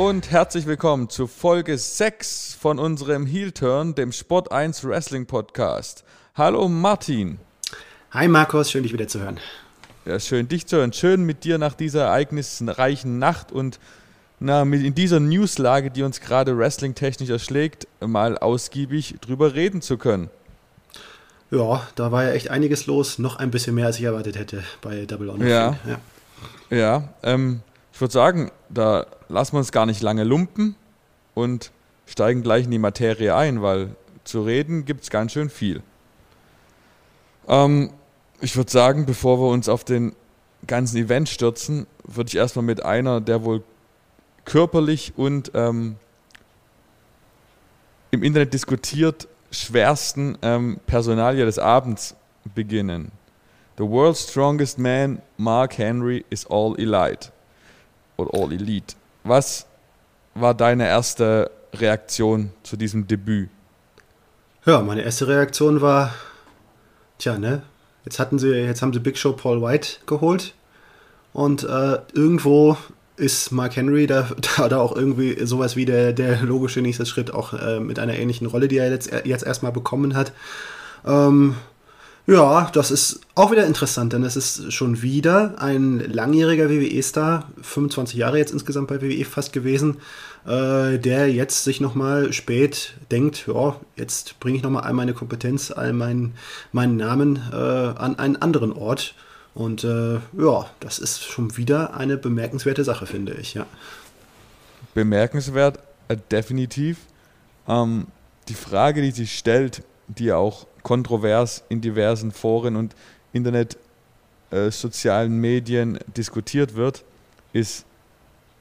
und herzlich willkommen zu Folge 6 von unserem Heel Turn, dem Sport 1 Wrestling Podcast. Hallo Martin. Hi Markus, schön dich wieder zu hören. Ja, schön dich zu hören. Schön mit dir nach dieser ereignisreichen Nacht und na, in dieser Newslage, die uns gerade wrestling-technisch erschlägt, mal ausgiebig drüber reden zu können. Ja, da war ja echt einiges los. Noch ein bisschen mehr, als ich erwartet hätte bei Double or Nothing. Ja, ja. ja ähm, ich würde sagen, da lassen wir uns gar nicht lange lumpen und steigen gleich in die Materie ein, weil zu reden gibt es ganz schön viel. Ähm, ich würde sagen, bevor wir uns auf den ganzen Event stürzen, würde ich erstmal mit einer der wohl körperlich und ähm, im Internet diskutiert schwersten ähm, Personalie des Abends beginnen. The world's strongest man, Mark Henry, is all elite. Oder all elite. Was war deine erste Reaktion zu diesem Debüt? Ja, meine erste Reaktion war, tja, ne, jetzt hatten sie, jetzt haben sie Big Show Paul White geholt und äh, irgendwo ist Mark Henry da, da, da auch irgendwie sowas wie der, der logische nächste Schritt, auch äh, mit einer ähnlichen Rolle, die er jetzt, jetzt erstmal bekommen hat. Ähm, ja, das ist auch wieder interessant, denn es ist schon wieder ein langjähriger WWE-Star, 25 Jahre jetzt insgesamt bei WWE fast gewesen, äh, der jetzt sich nochmal spät denkt, ja, jetzt bringe ich nochmal all meine Kompetenz, all meinen, meinen Namen äh, an einen anderen Ort und äh, ja, das ist schon wieder eine bemerkenswerte Sache, finde ich, ja. Bemerkenswert, äh, definitiv. Ähm, die Frage, die sich stellt, die auch kontrovers in diversen Foren und Internet, äh, sozialen Medien diskutiert wird, ist,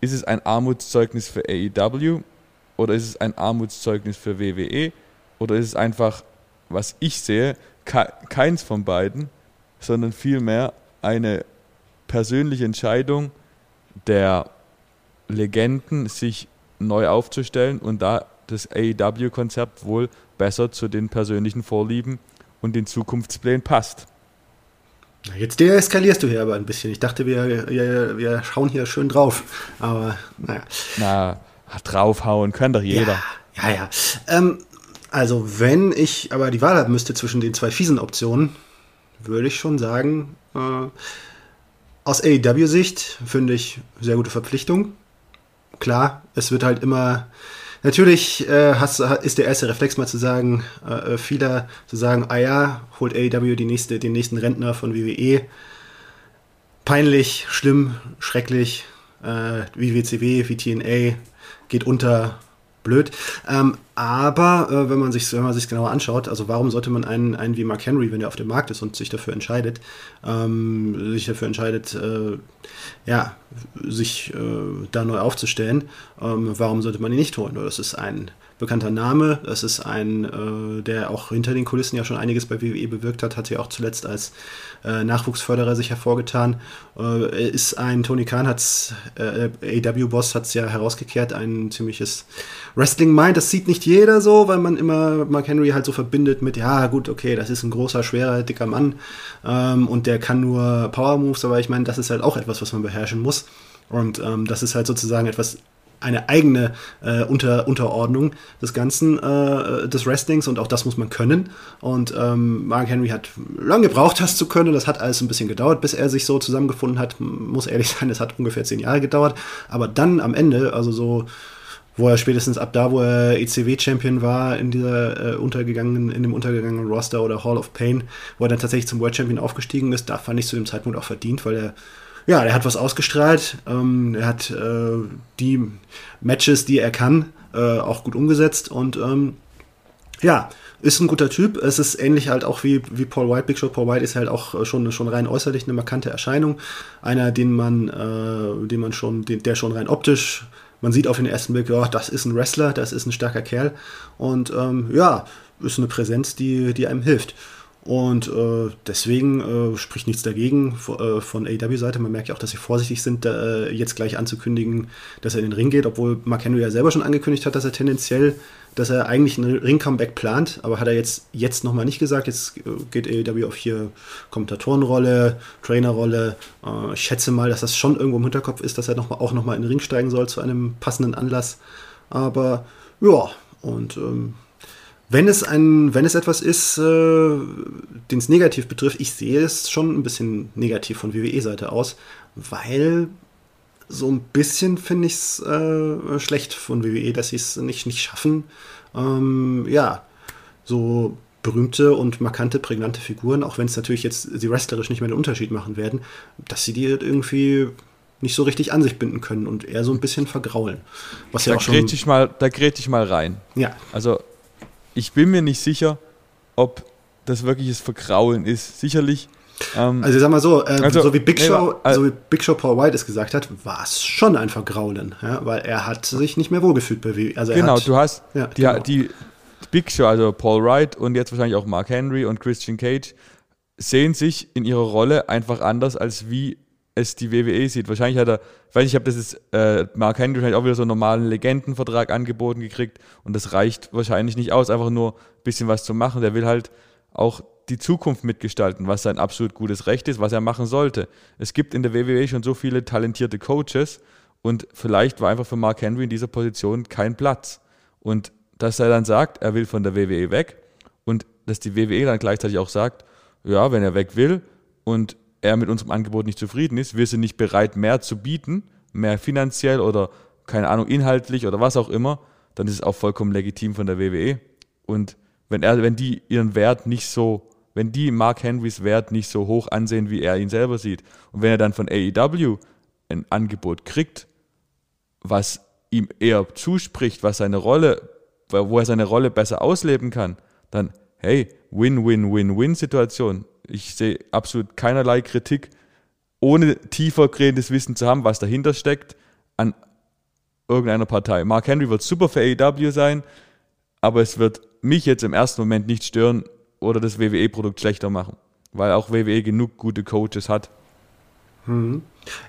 ist es ein Armutszeugnis für AEW oder ist es ein Armutszeugnis für WWE oder ist es einfach, was ich sehe, keins von beiden, sondern vielmehr eine persönliche Entscheidung der Legenden, sich neu aufzustellen und da das AEW-Konzept wohl besser zu den persönlichen Vorlieben und den Zukunftsplänen passt. Jetzt deeskalierst du hier aber ein bisschen. Ich dachte, wir, wir, wir schauen hier schön drauf. Aber naja. Na, draufhauen kann doch jeder. Ja, ja. ja. Ähm, also, wenn ich aber die Wahl haben müsste zwischen den zwei fiesen Optionen, würde ich schon sagen, äh, aus AEW-Sicht finde ich sehr gute Verpflichtung. Klar, es wird halt immer. Natürlich äh, hast, ist der erste Reflex mal zu sagen, äh, vieler zu sagen, ah ja, holt AEW die nächste, den nächsten Rentner von WWE. Peinlich, schlimm, schrecklich, äh, wie WCW, wie TNA, geht unter, blöd. Ähm, aber äh, wenn man sich wenn man sich genauer anschaut, also warum sollte man einen, einen wie Mark Henry, wenn er auf dem Markt ist und sich dafür entscheidet, ähm, sich dafür entscheidet, äh, ja, sich äh, da neu aufzustellen, ähm, warum sollte man ihn nicht holen? Das ist ein bekannter Name. Das ist ein, äh, der auch hinter den Kulissen ja schon einiges bei WWE bewirkt hat, hat ja auch zuletzt als äh, Nachwuchsförderer sich hervorgetan. Äh, ist ein, Tony Khan hat's, äh, AW-Boss hat es ja herausgekehrt, ein ziemliches Wrestling-Mind. Das sieht nicht jeder so, weil man immer Mark Henry halt so verbindet mit, ja gut, okay, das ist ein großer, schwerer, dicker Mann ähm, und der kann nur Power-Moves, aber ich meine, das ist halt auch etwas, was man beherrschen muss. Und ähm, das ist halt sozusagen etwas eine eigene äh, Unter Unterordnung des Ganzen, äh, des Wrestlings und auch das muss man können. Und ähm, Mark Henry hat lange gebraucht, das zu können. Das hat alles ein bisschen gedauert, bis er sich so zusammengefunden hat. Muss ehrlich sein, es hat ungefähr zehn Jahre gedauert. Aber dann am Ende, also so wo er spätestens ab da, wo er ECW-Champion war, in dieser äh, untergegangenen, in dem untergegangenen Roster oder Hall of Pain, wo er dann tatsächlich zum World Champion aufgestiegen ist, da fand ich zu dem Zeitpunkt auch verdient, weil er ja, er hat was ausgestrahlt. Ähm, er hat äh, die Matches, die er kann, äh, auch gut umgesetzt und ähm, ja, ist ein guter Typ. Es ist ähnlich halt auch wie, wie Paul White. Big Show Paul White ist halt auch schon, schon rein äußerlich eine markante Erscheinung. Einer, den man, äh, den man schon, den, der schon rein optisch, man sieht auf den ersten Blick, ja, das ist ein Wrestler, das ist ein starker Kerl. Und ähm, ja, ist eine Präsenz, die, die einem hilft. Und äh, deswegen äh, spricht nichts dagegen äh, von AEW-Seite. Man merkt ja auch, dass sie vorsichtig sind, äh, jetzt gleich anzukündigen, dass er in den Ring geht, obwohl Mark Henry ja selber schon angekündigt hat, dass er tendenziell, dass er eigentlich einen Ring-Comeback plant, aber hat er jetzt, jetzt nochmal nicht gesagt. Jetzt äh, geht AEW auf hier Kommentatorenrolle, Trainerrolle. Ich schätze mal, dass das schon irgendwo im Hinterkopf ist, dass er noch mal, auch nochmal in den Ring steigen soll zu einem passenden Anlass. Aber ja, und ähm, wenn es ein, wenn es etwas ist, äh, den es negativ betrifft, ich sehe es schon ein bisschen negativ von WWE-Seite aus, weil so ein bisschen finde ich es äh, schlecht von WWE, dass sie es nicht, nicht schaffen, ähm, ja, so berühmte und markante, prägnante Figuren, auch wenn es natürlich jetzt sie wrestlerisch nicht mehr den Unterschied machen werden, dass sie die irgendwie nicht so richtig an sich binden können und eher so ein bisschen vergraulen. Was da ja auch schon. Ich mal, da gräte ich mal rein. Ja. Also ich bin mir nicht sicher, ob das wirkliches Verkraulen ist. Sicherlich. Ähm, also sag mal so, äh, also, so, wie Big Show, nee, äh, so wie Big Show Paul White es gesagt hat, war es schon ein Vergraulen, ja, weil er hat sich nicht mehr wohlgefühlt bei. Also genau, hat, du hast ja, die, genau. die Big Show, also Paul Wright und jetzt wahrscheinlich auch Mark Henry und Christian Cage, sehen sich in ihrer Rolle einfach anders als wie es die WWE sieht. Wahrscheinlich hat er, weil ich habe das ist, äh, Mark Henry wahrscheinlich auch wieder so einen normalen Legendenvertrag angeboten gekriegt und das reicht wahrscheinlich nicht aus, einfach nur ein bisschen was zu machen. Der will halt auch die Zukunft mitgestalten, was sein absolut gutes Recht ist, was er machen sollte. Es gibt in der WWE schon so viele talentierte Coaches und vielleicht war einfach für Mark Henry in dieser Position kein Platz. Und dass er dann sagt, er will von der WWE weg und dass die WWE dann gleichzeitig auch sagt, ja, wenn er weg will und er mit unserem Angebot nicht zufrieden ist, wir sind nicht bereit, mehr zu bieten, mehr finanziell oder keine Ahnung, inhaltlich oder was auch immer, dann ist es auch vollkommen legitim von der WWE. Und wenn er, wenn die ihren Wert nicht so, wenn die Mark Henrys Wert nicht so hoch ansehen, wie er ihn selber sieht, und wenn er dann von AEW ein Angebot kriegt, was ihm eher zuspricht, was seine Rolle, wo er seine Rolle besser ausleben kann, dann hey, Win-Win-Win-Win-Situation ich sehe absolut keinerlei Kritik, ohne tiefergehendes Wissen zu haben, was dahinter steckt, an irgendeiner Partei. Mark Henry wird super für AEW sein, aber es wird mich jetzt im ersten Moment nicht stören oder das WWE-Produkt schlechter machen, weil auch WWE genug gute Coaches hat. Mhm.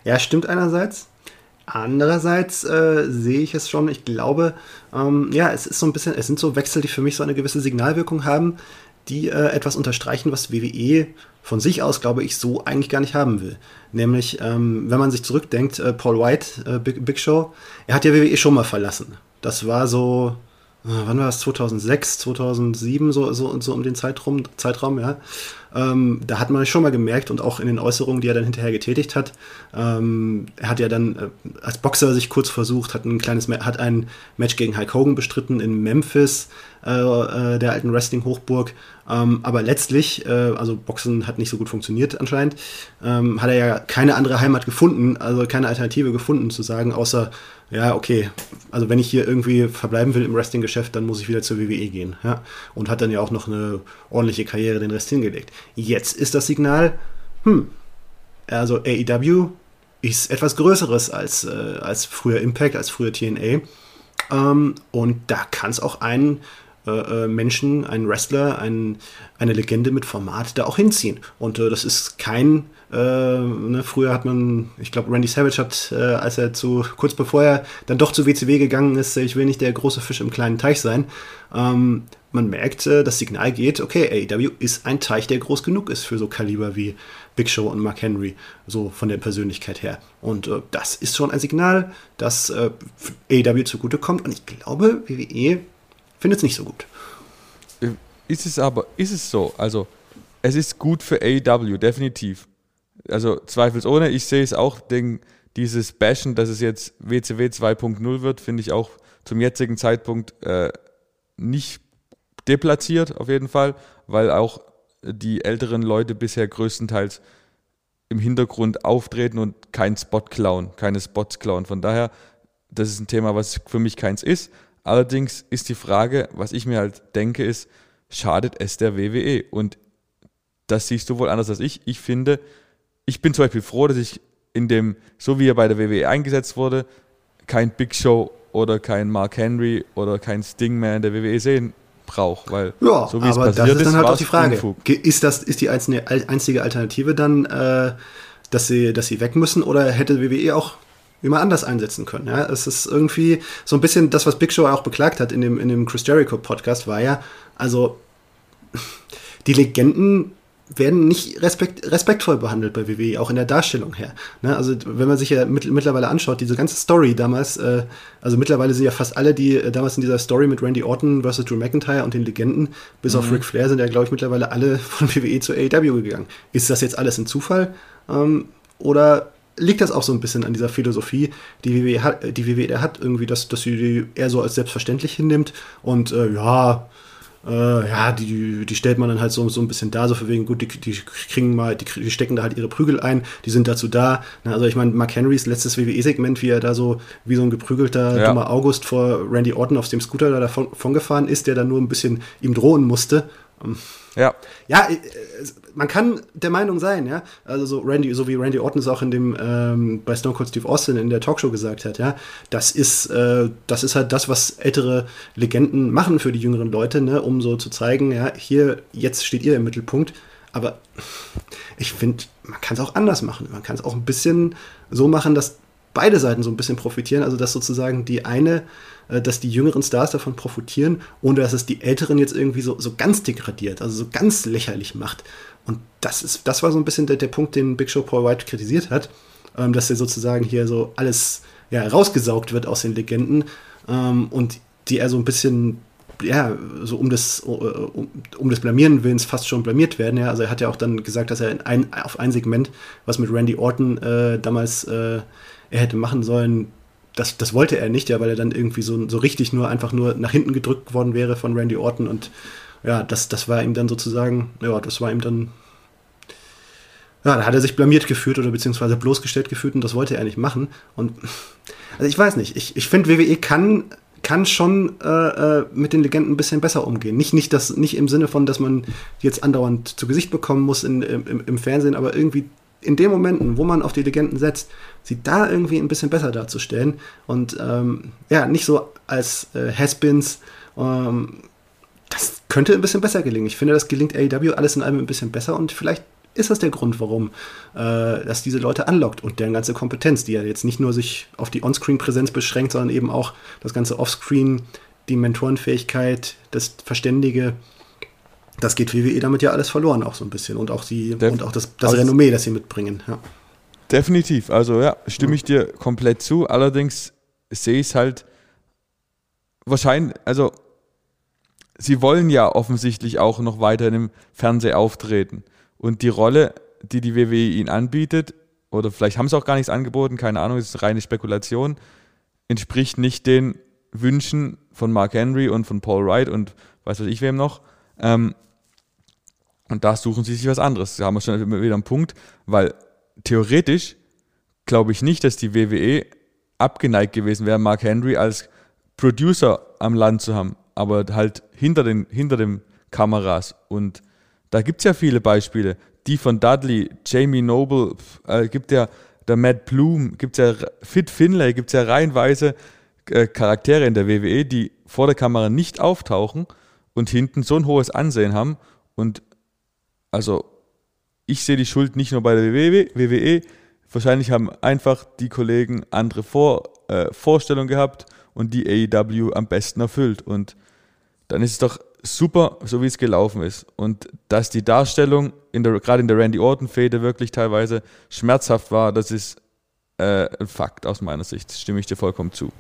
Ja, stimmt einerseits. Andererseits äh, sehe ich es schon, ich glaube, ähm, ja, es ist so ein bisschen, es sind so Wechsel, die für mich so eine gewisse Signalwirkung haben, die äh, etwas unterstreichen, was WWE von sich aus, glaube ich, so eigentlich gar nicht haben will. Nämlich, ähm, wenn man sich zurückdenkt, äh, Paul White, äh, Big, Big, Show, er hat ja WWE schon mal verlassen. Das war so, äh, wann war das? 2006, 2007, so, so, so um den Zeitraum, Zeitraum ja. Ähm, da hat man schon mal gemerkt und auch in den Äußerungen, die er dann hinterher getätigt hat, ähm, er hat ja dann äh, als Boxer sich kurz versucht, hat ein kleines, hat ein Match gegen Hulk Hogan bestritten in Memphis, äh, äh, der alten Wrestling-Hochburg. Ähm, aber letztlich, äh, also Boxen hat nicht so gut funktioniert anscheinend, ähm, hat er ja keine andere Heimat gefunden, also keine Alternative gefunden zu sagen, außer ja, okay, also wenn ich hier irgendwie verbleiben will im Wrestling-Geschäft, dann muss ich wieder zur WWE gehen. Ja? Und hat dann ja auch noch eine ordentliche Karriere den Rest hingelegt. Jetzt ist das Signal, hm, also AEW ist etwas Größeres als, äh, als früher Impact, als früher TNA. Ähm, und da kann es auch einen äh, äh, Menschen, einen Wrestler, ein, eine Legende mit Format da auch hinziehen. Und äh, das ist kein äh, ne, früher hat man, ich glaube, Randy Savage hat, äh, als er zu, kurz bevor er dann doch zu WCW gegangen ist, ich will nicht der große Fisch im kleinen Teich sein, ähm, man merkt, äh, das Signal geht, okay, AEW ist ein Teich, der groß genug ist für so Kaliber wie Big Show und Mark Henry, so von der Persönlichkeit her. Und äh, das ist schon ein Signal, das äh, AEW zugutekommt. Und ich glaube, WWE findet es nicht so gut. Ist es aber, ist es so? Also, es ist gut für AEW, definitiv also zweifelsohne, ich sehe es auch, den, dieses Bashen, dass es jetzt WCW 2.0 wird, finde ich auch zum jetzigen Zeitpunkt äh, nicht deplatziert, auf jeden Fall, weil auch die älteren Leute bisher größtenteils im Hintergrund auftreten und keinen Spot klauen, keine Spots klauen. Von daher, das ist ein Thema, was für mich keins ist. Allerdings ist die Frage, was ich mir halt denke, ist, schadet es der WWE? Und das siehst du wohl anders als ich. Ich finde, ich bin zum Beispiel froh, dass ich in dem, so wie er bei der WWE eingesetzt wurde, kein Big Show oder kein Mark Henry oder kein Sting mehr in der WWE sehen braucht, weil ja, so wie es passiert das ist dann halt auch die Frage. Unfug. Ist das ist die einzige, einzige Alternative dann, äh, dass sie dass sie weg müssen oder hätte WWE auch immer anders einsetzen können? Ja, es ist irgendwie so ein bisschen das, was Big Show auch beklagt hat in dem in dem Chris Jericho Podcast war ja, also die Legenden werden nicht respekt, respektvoll behandelt bei WWE, auch in der Darstellung her. Ne? Also wenn man sich ja mit, mittlerweile anschaut, diese ganze Story damals, äh, also mittlerweile sind ja fast alle, die äh, damals in dieser Story mit Randy Orton versus Drew McIntyre und den Legenden, bis mhm. auf Ric Flair, sind ja, glaube ich, mittlerweile alle von WWE zu AEW gegangen. Ist das jetzt alles ein Zufall? Ähm, oder liegt das auch so ein bisschen an dieser Philosophie, die WWE hat, die WWE hat irgendwie, dass, dass sie die eher so als selbstverständlich hinnimmt und äh, ja, äh, ja, die, die stellt man dann halt so, so ein bisschen da, so für wegen, gut, die, die kriegen mal, die, die stecken da halt ihre Prügel ein, die sind dazu da. Na, also ich meine, Mark Henrys letztes WWE-Segment, wie er da so wie so ein geprügelter ja. dummer August vor Randy Orton auf dem Scooter da davon, davon gefahren ist, der dann nur ein bisschen ihm drohen musste. Ähm, ja. Ja, äh, man kann der Meinung sein, ja. Also so Randy, so wie Randy Orton es auch in dem ähm, bei Stone Cold Steve Austin in der Talkshow gesagt hat, ja. Das ist, äh, das ist halt das, was ältere Legenden machen für die jüngeren Leute, ne, um so zu zeigen, ja, hier, jetzt steht ihr im Mittelpunkt. Aber ich finde, man kann es auch anders machen. Man kann es auch ein bisschen so machen, dass beide Seiten so ein bisschen profitieren. Also dass sozusagen die eine dass die jüngeren Stars davon profitieren, ohne dass es die älteren jetzt irgendwie so, so ganz degradiert, also so ganz lächerlich macht. Und das ist, das war so ein bisschen der, der Punkt, den Big Show Paul White kritisiert hat, ähm, dass er sozusagen hier so alles ja, rausgesaugt wird aus den Legenden ähm, und die er so ein bisschen ja, so um des, um, um des Blamieren Willens fast schon blamiert werden. Ja. Also er hat ja auch dann gesagt, dass er ein, auf ein Segment, was mit Randy Orton äh, damals äh, er hätte machen sollen, das, das wollte er nicht, ja, weil er dann irgendwie so, so richtig nur einfach nur nach hinten gedrückt worden wäre von Randy Orton und ja, das, das war ihm dann sozusagen, ja, das war ihm dann, ja, da hat er sich blamiert gefühlt oder beziehungsweise bloßgestellt gefühlt und das wollte er nicht machen. Und also ich weiß nicht, ich, ich finde, WWE kann, kann schon äh, äh, mit den Legenden ein bisschen besser umgehen. Nicht, nicht, das, nicht im Sinne von, dass man jetzt andauernd zu Gesicht bekommen muss in, im, im Fernsehen, aber irgendwie in den Momenten, wo man auf die Legenden setzt, sie da irgendwie ein bisschen besser darzustellen und ähm, ja, nicht so als äh, Has-Beens. Ähm, das könnte ein bisschen besser gelingen. Ich finde, das gelingt AEW alles in allem ein bisschen besser und vielleicht ist das der Grund, warum äh, das diese Leute anlockt und deren ganze Kompetenz, die ja jetzt nicht nur sich auf die On-Screen-Präsenz beschränkt, sondern eben auch das ganze Off-Screen, die Mentorenfähigkeit, das Verständige, das geht WWE damit ja alles verloren auch so ein bisschen und auch sie Def und auch das, das Renommee, das sie mitbringen. Ja. Definitiv, also ja, stimme ich dir komplett zu. Allerdings sehe ich es halt wahrscheinlich, also sie wollen ja offensichtlich auch noch weiter im Fernsehen auftreten. Und die Rolle, die die WWE ihnen anbietet, oder vielleicht haben sie auch gar nichts angeboten, keine Ahnung, das ist reine Spekulation, entspricht nicht den Wünschen von Mark Henry und von Paul Wright und weiß was ich wem noch. Ähm, und da suchen sie sich was anderes. Da haben wir schon wieder einen Punkt, weil theoretisch glaube ich nicht, dass die WWE abgeneigt gewesen wäre, Mark Henry als Producer am Land zu haben, aber halt hinter den, hinter den Kameras. Und da gibt es ja viele Beispiele. Die von Dudley, Jamie Noble, äh, gibt ja der Matt Bloom, gibt ja Fit Finlay, gibt es ja reihenweise äh, Charaktere in der WWE, die vor der Kamera nicht auftauchen und hinten so ein hohes Ansehen haben. Und also ich sehe die Schuld nicht nur bei der WWE, wahrscheinlich haben einfach die Kollegen andere Vor, äh, Vorstellungen gehabt und die AEW am besten erfüllt. Und dann ist es doch super, so wie es gelaufen ist. Und dass die Darstellung in der, gerade in der Randy Orton-Fäde wirklich teilweise schmerzhaft war, das ist äh, ein Fakt aus meiner Sicht. Stimme ich dir vollkommen zu.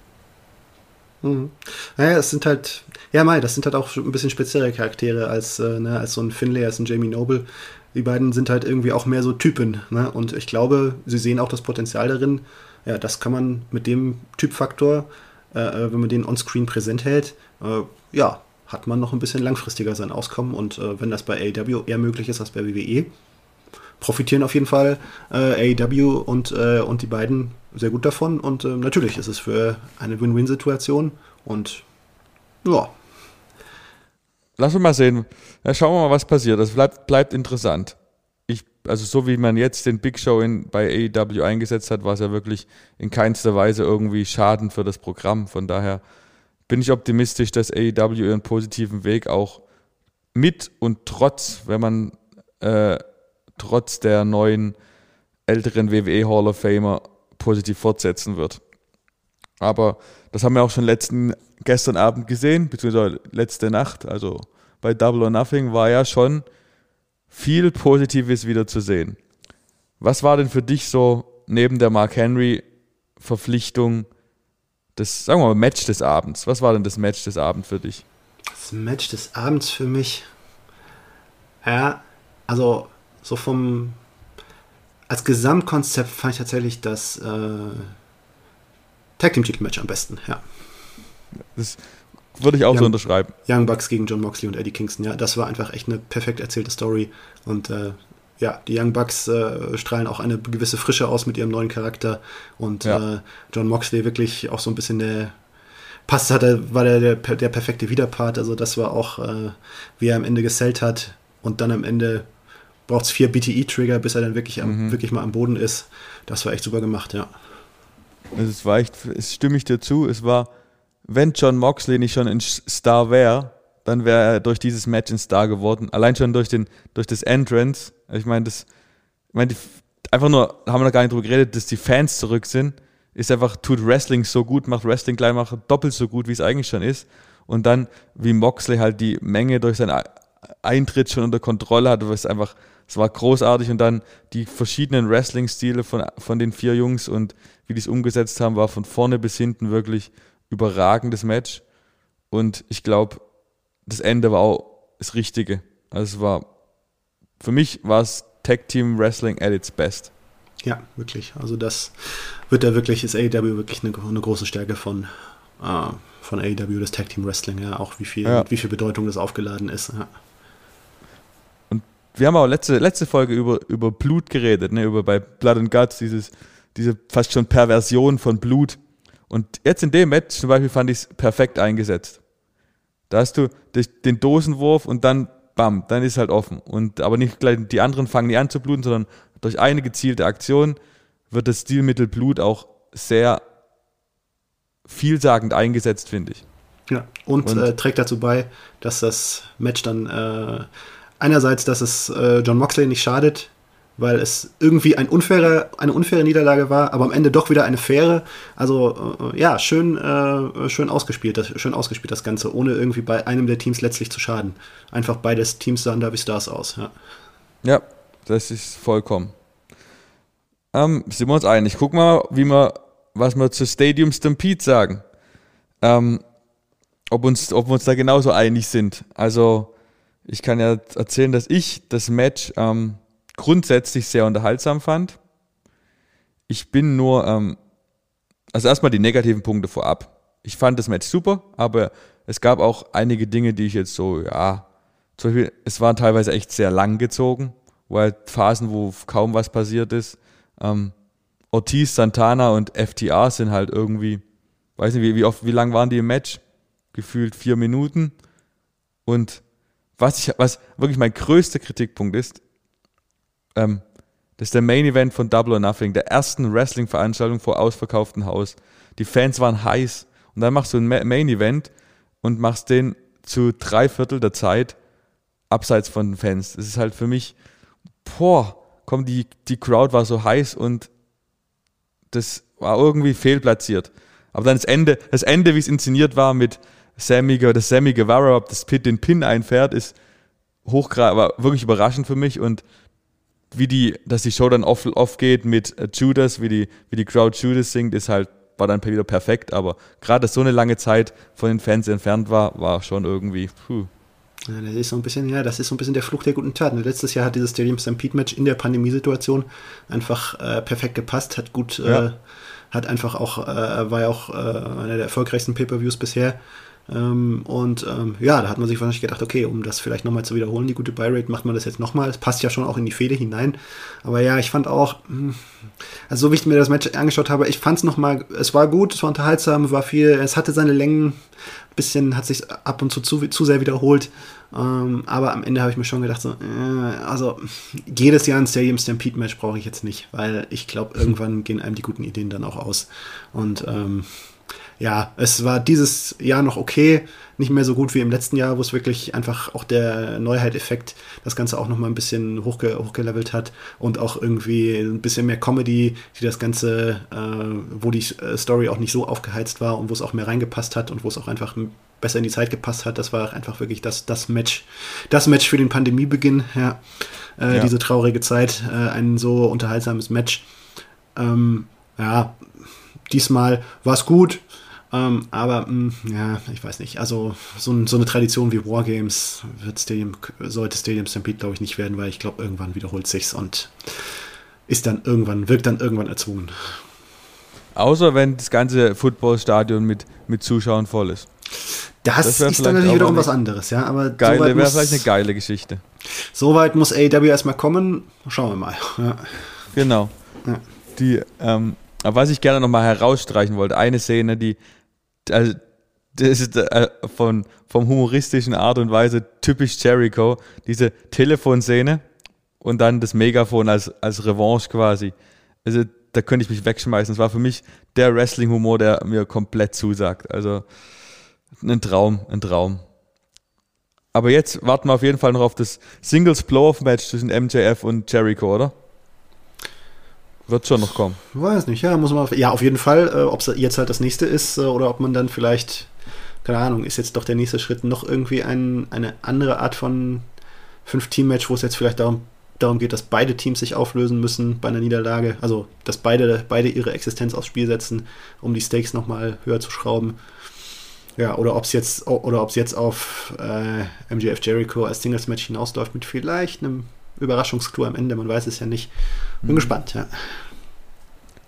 Mhm. Naja, es sind halt, ja, Mai, das sind halt auch ein bisschen spezielle Charaktere als, äh, ne, als so ein Finlay, als ein Jamie Noble. Die beiden sind halt irgendwie auch mehr so Typen. Ne? Und ich glaube, sie sehen auch das Potenzial darin. Ja, das kann man mit dem Typfaktor, äh, äh wenn man den onscreen präsent hält, äh, ja, hat man noch ein bisschen langfristiger sein Auskommen. Und äh, wenn das bei AEW eher möglich ist als bei WWE, profitieren auf jeden Fall äh, AEW und, äh, und die beiden sehr gut davon. Und äh, natürlich ist es für eine Win-Win-Situation. Und ja. Lass uns mal sehen. Ja, schauen wir mal, was passiert. Das bleibt, bleibt interessant. Ich, also so wie man jetzt den Big Show in, bei AEW eingesetzt hat, war es ja wirklich in keinster Weise irgendwie Schaden für das Programm. Von daher bin ich optimistisch, dass AEW ihren positiven Weg auch mit und trotz, wenn man äh, trotz der neuen älteren WWE Hall of Famer positiv fortsetzen wird. Aber das haben wir auch schon letzten, gestern Abend gesehen, beziehungsweise letzte Nacht, also bei Double or Nothing war ja schon viel Positives wieder zu sehen. Was war denn für dich so neben der Mark Henry Verpflichtung das, sagen wir mal, Match des Abends? Was war denn das Match des Abends für dich? Das Match des Abends für mich, ja, also so vom als Gesamtkonzept fand ich tatsächlich das äh, Tag Team Titel Match am besten, ja. Das würde ich auch Young, so unterschreiben. Young Bucks gegen John Moxley und Eddie Kingston, ja, das war einfach echt eine perfekt erzählte Story und äh, ja, die Young Bucks äh, strahlen auch eine gewisse Frische aus mit ihrem neuen Charakter und ja. äh, John Moxley wirklich auch so ein bisschen der passt hatte, war der, der, der perfekte Widerpart, also das war auch, äh, wie er am Ende gesellt hat und dann am Ende braucht es vier BTE-Trigger, bis er dann wirklich, am, mhm. wirklich mal am Boden ist. Das war echt super gemacht, ja. Es war echt, es stimme ich dir zu, es war, wenn John Moxley nicht schon ein Star wäre, dann wäre er durch dieses Match ein Star geworden. Allein schon durch, den, durch das Entrance. Ich meine, das, ich meine, einfach nur, haben wir noch gar nicht drüber geredet, dass die Fans zurück sind, ist einfach, tut Wrestling so gut, macht Wrestling gleich mal doppelt so gut, wie es eigentlich schon ist. Und dann, wie Moxley halt die Menge durch seinen Eintritt schon unter Kontrolle hatte, was einfach es war großartig und dann die verschiedenen Wrestling-Stile von, von den vier Jungs und wie die es umgesetzt haben, war von vorne bis hinten wirklich überragendes Match. Und ich glaube, das Ende war auch das Richtige. Also es war, für mich war es Tag Team Wrestling at its best. Ja, wirklich. Also das wird da wirklich, ist AEW wirklich eine, eine große Stärke von, äh, von AEW, das Tag Team Wrestling, ja, auch wie viel, ja. wie viel Bedeutung das aufgeladen ist. Ja wir haben auch letzte, letzte Folge über, über Blut geredet, ne? über bei Blood and Guts, dieses, diese fast schon Perversion von Blut. Und jetzt in dem Match zum Beispiel fand ich es perfekt eingesetzt. Da hast du den Dosenwurf und dann bam, dann ist halt offen. Und aber nicht gleich die anderen fangen nicht an zu bluten, sondern durch eine gezielte Aktion wird das Stilmittel Blut auch sehr vielsagend eingesetzt, finde ich. Ja, und, und äh, trägt dazu bei, dass das Match dann äh, einerseits, dass es äh, John Moxley nicht schadet, weil es irgendwie ein unfaire, eine unfaire Niederlage war, aber am Ende doch wieder eine faire. Also äh, ja, schön, äh, schön ausgespielt, das, schön ausgespielt das Ganze, ohne irgendwie bei einem der Teams letztlich zu schaden. Einfach beides Teams sahen da wie Stars aus. Ja, ja das ist vollkommen. Ähm, sind wir uns einig? Guck mal, wie wir, was wir zu Stadium Stampede sagen. Ähm, ob, uns, ob wir uns da genauso einig sind. Also ich kann ja erzählen, dass ich das Match ähm, grundsätzlich sehr unterhaltsam fand. Ich bin nur, ähm, also erstmal die negativen Punkte vorab. Ich fand das Match super, aber es gab auch einige Dinge, die ich jetzt so, ja, zum Beispiel, es war teilweise echt sehr lang gezogen, weil Phasen, wo kaum was passiert ist. Ähm, Ortiz, Santana und FTR sind halt irgendwie, weiß nicht, wie, wie oft, wie lang waren die im Match? Gefühlt vier Minuten. Und was, ich, was wirklich mein größter Kritikpunkt ist, ähm, das ist der Main Event von Double or Nothing, der ersten Wrestling-Veranstaltung vor ausverkauftem Haus. Die Fans waren heiß und dann machst du ein Main Event und machst den zu drei Viertel der Zeit abseits von den Fans. Das ist halt für mich, boah, komm, die, die Crowd war so heiß und das war irgendwie fehlplatziert. Aber dann das Ende, das Ende, wie es inszeniert war mit Sammy, das Sammy Guevara, ob das Pit den Pin einfährt, ist hochgrad, war wirklich überraschend für mich und wie die, dass die Show dann off, off geht mit äh, Judas, wie die, wie die Crowd Judas singt, ist halt, war dann wieder perfekt, aber gerade, dass so eine lange Zeit von den Fans entfernt war, war schon irgendwie, puh. Ja, das ist so ein bisschen, ja, das ist so ein bisschen der Fluch der guten Taten. Letztes Jahr hat dieses Stadium Stampede Match in der Pandemiesituation einfach äh, perfekt gepasst, hat gut, ja. äh, hat einfach auch, äh, war ja auch äh, einer der erfolgreichsten Pay-Per-Views bisher. Ähm, und ähm, ja, da hat man sich wahrscheinlich gedacht, okay, um das vielleicht nochmal zu wiederholen, die gute Buy-Rate, macht man das jetzt nochmal. Es passt ja schon auch in die Fehde hinein. Aber ja, ich fand auch, hm, also so wie ich mir das Match angeschaut habe, ich fand es nochmal, es war gut, es war unterhaltsam, war viel, es hatte seine Längen, bisschen hat sich ab und zu zu, zu sehr wiederholt. Ähm, aber am Ende habe ich mir schon gedacht, so, äh, also jedes Jahr ein Stadium Stampede Match brauche ich jetzt nicht, weil ich glaube, irgendwann gehen einem die guten Ideen dann auch aus. Und ähm, ja, es war dieses Jahr noch okay, nicht mehr so gut wie im letzten Jahr, wo es wirklich einfach auch der Neuheit-Effekt das Ganze auch noch mal ein bisschen hochge hochgelevelt hat und auch irgendwie ein bisschen mehr Comedy, die das Ganze, äh, wo die äh, Story auch nicht so aufgeheizt war und wo es auch mehr reingepasst hat und wo es auch einfach besser in die Zeit gepasst hat. Das war einfach wirklich das, das Match, das Match für den Pandemiebeginn, ja. Äh, ja. Diese traurige Zeit, äh, ein so unterhaltsames Match. Ähm, ja, diesmal war es gut, ähm, aber mh, hm, ja, ich weiß nicht. Also so, so, eine Tradition wie Wargames wird Stadium, sollte Stadium Stampede, glaube ich, nicht werden, weil ich glaube, irgendwann wiederholt sich's und ist dann irgendwann, wirkt dann irgendwann erzwungen. Außer wenn das ganze Footballstadion mit, mit Zuschauern voll ist. Das, das ist dann natürlich wiederum was anderes, ja. Aber geile, wäre vielleicht eine geile Geschichte. Soweit muss AEW erstmal kommen. Schauen wir mal. Ja. Genau. Ja. Die, ähm, was ich gerne nochmal herausstreichen wollte, eine Szene, die, also, das ist äh, von, vom humoristischen Art und Weise typisch Jericho, diese Telefonszene und dann das Megafon als, als Revanche quasi. Also da könnte ich mich wegschmeißen. Das war für mich der Wrestling-Humor, der mir komplett zusagt. Also ein Traum, ein Traum. Aber jetzt warten wir auf jeden Fall noch auf das Singles Blow-Off-Match zwischen MJF und Jericho, oder? Wird schon noch kommen. Weiß nicht, ja, muss man ja, auf jeden Fall, äh, ob es jetzt halt das nächste ist äh, oder ob man dann vielleicht, keine Ahnung, ist jetzt doch der nächste Schritt noch irgendwie ein, eine andere Art von Fünf-Team-Match, wo es jetzt vielleicht darum, darum geht, dass beide Teams sich auflösen müssen bei einer Niederlage, also dass beide, beide ihre Existenz aufs Spiel setzen, um die Stakes nochmal höher zu schrauben. Ja, oder ob es jetzt, jetzt auf äh, MJF Jericho als Singles-Match hinausläuft mit vielleicht einem Überraschungsklo am Ende, man weiß es ja nicht. Bin mhm. gespannt, ja.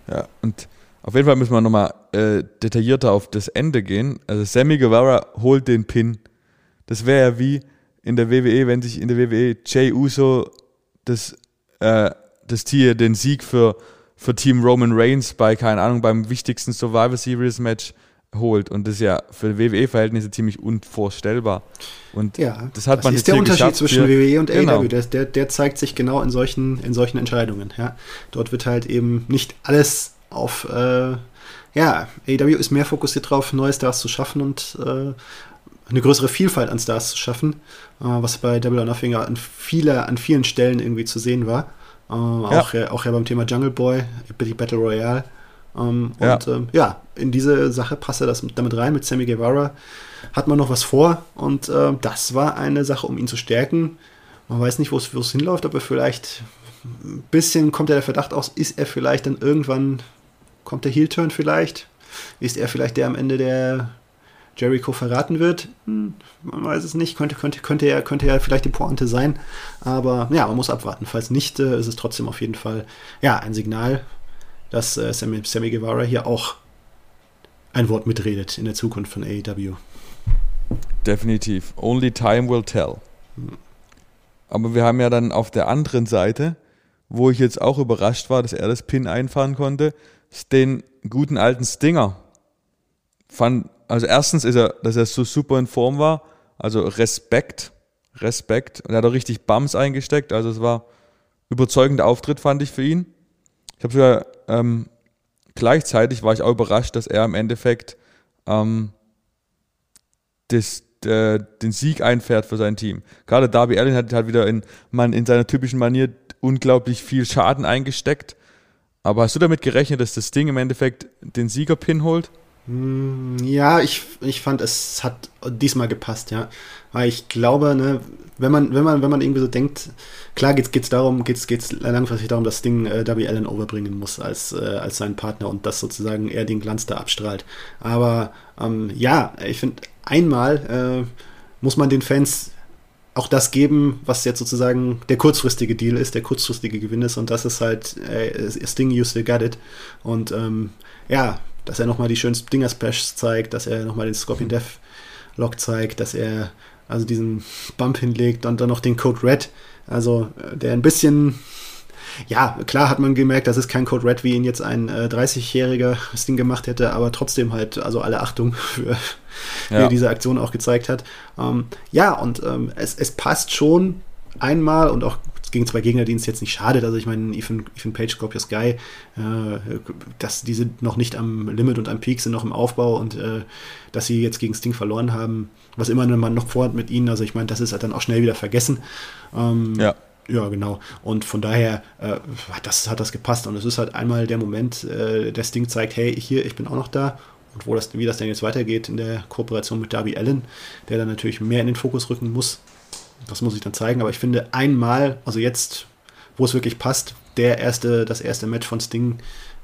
Ja, und auf jeden Fall müssen wir nochmal äh, detaillierter auf das Ende gehen. Also Sammy Guevara holt den Pin. Das wäre ja wie in der WWE, wenn sich in der WWE Jay Uso das, äh, das Tier, den Sieg für, für Team Roman Reigns bei, keine Ahnung, beim wichtigsten Survivor Series Match holt. Und das ist ja für WWE-Verhältnisse ziemlich unvorstellbar. Und ja, das hat das man ist der Unterschied zwischen für, WWE und genau. AEW. Der, der, zeigt sich genau in solchen, in solchen Entscheidungen. Ja. Dort wird halt eben nicht alles auf, äh, ja, AEW ist mehr fokussiert darauf, neue Stars zu schaffen und äh, eine größere Vielfalt an Stars zu schaffen, äh, was bei Double or Nothing an, viele, an vielen Stellen irgendwie zu sehen war. Äh, ja. Auch, ja, auch ja beim Thema Jungle Boy, die Battle Royale. Ähm, ja. Und ähm, ja, in diese Sache passt er das damit rein. Mit Sammy Guevara hat man noch was vor und äh, das war eine Sache, um ihn zu stärken. Man weiß nicht, wo es hinläuft, aber vielleicht ein bisschen kommt ja der Verdacht aus, ist er vielleicht dann irgendwann, kommt der Heel-Turn vielleicht? Ist er vielleicht der am Ende, der Jericho verraten wird? Hm, man weiß es nicht, könnte, könnte, könnte, er, könnte ja vielleicht die Pointe sein, aber ja, man muss abwarten. Falls nicht, äh, ist es trotzdem auf jeden Fall ja, ein Signal, dass äh, Sammy, Sammy Guevara hier auch ein Wort mitredet in der Zukunft von AEW. Definitiv. Only time will tell. Aber wir haben ja dann auf der anderen Seite, wo ich jetzt auch überrascht war, dass er das Pin einfahren konnte, den guten alten Stinger. Fand, also erstens ist er, dass er so super in Form war, also Respekt, Respekt. Und er hat auch richtig Bums eingesteckt, also es war überzeugender Auftritt, fand ich für ihn. Ich habe sogar ähm, gleichzeitig war ich auch überrascht, dass er im Endeffekt ähm, das, äh, den Sieg einfährt für sein Team. Gerade Darby Allin hat halt wieder in, man, in seiner typischen Manier unglaublich viel Schaden eingesteckt. Aber hast du damit gerechnet, dass das Ding im Endeffekt den Siegerpin holt? Hm, ja, ich, ich fand, es hat diesmal gepasst, ja. Weil ich glaube, ne, wenn man, wenn man, wenn man irgendwie so denkt, klar geht's, geht's darum, geht's, geht's langfristig darum, dass Ding äh, Darby Allen overbringen muss als, äh, als seinen Partner und dass sozusagen er den Glanz da abstrahlt. Aber ähm, ja, ich finde, einmal äh, muss man den Fans auch das geben, was jetzt sozusagen der kurzfristige Deal ist, der kurzfristige Gewinn ist und das ist halt äh, Sting, you still got it. Und ähm, ja, dass er nochmal die schönen Stinger Splash zeigt, dass er nochmal den Scorpion Death Lock zeigt, dass er also diesen Bump hinlegt und dann noch den Code Red, also äh, der ein bisschen ja, klar hat man gemerkt, das ist kein Code Red, wie ihn jetzt ein äh, 30-jähriger das Ding gemacht hätte, aber trotzdem halt, also alle Achtung für, ja. wie er diese Aktion auch gezeigt hat. Ähm, ja, und ähm, es, es passt schon einmal und auch gegen zwei Gegner, denen es jetzt nicht schadet. Also ich meine, Ethan, Ethan Page, Scorpius Guy, äh, dass die sind noch nicht am Limit und am Peak, sind noch im Aufbau und äh, dass sie jetzt gegen Sting verloren haben, was immer man noch vorhat mit ihnen, also ich meine, das ist halt dann auch schnell wieder vergessen. Ähm, ja. Ja, genau. Und von daher äh, das, hat das gepasst. Und es ist halt einmal der Moment, äh, der Sting zeigt, hey, hier, ich bin auch noch da. Und wo das, wie das denn jetzt weitergeht in der Kooperation mit Darby Allen, der dann natürlich mehr in den Fokus rücken muss. Das muss ich dann zeigen. Aber ich finde einmal, also jetzt, wo es wirklich passt, der erste, das erste Match von Sting,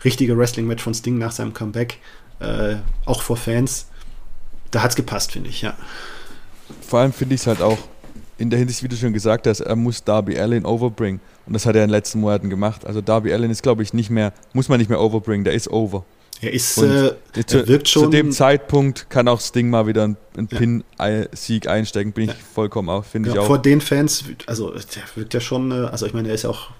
richtige Wrestling-Match von Sting nach seinem Comeback, äh, auch vor Fans, da hat es gepasst, finde ich, ja. Vor allem finde ich es halt auch in der Hinsicht, wie du schon gesagt hast, er muss Darby Allen overbringen. Und das hat er in den letzten Monaten gemacht. Also Darby Allen ist, glaube ich, nicht mehr, muss man nicht mehr overbringen, der ist over. Er ist, äh, er wirkt schon. Zu dem Zeitpunkt kann auch Sting mal wieder einen, Pin-Sieg einstecken, bin ich ja. vollkommen auch, finde ja, ich auch. Vor den Fans, also der wirkt ja schon, äh, also ich meine, er ist ja auch,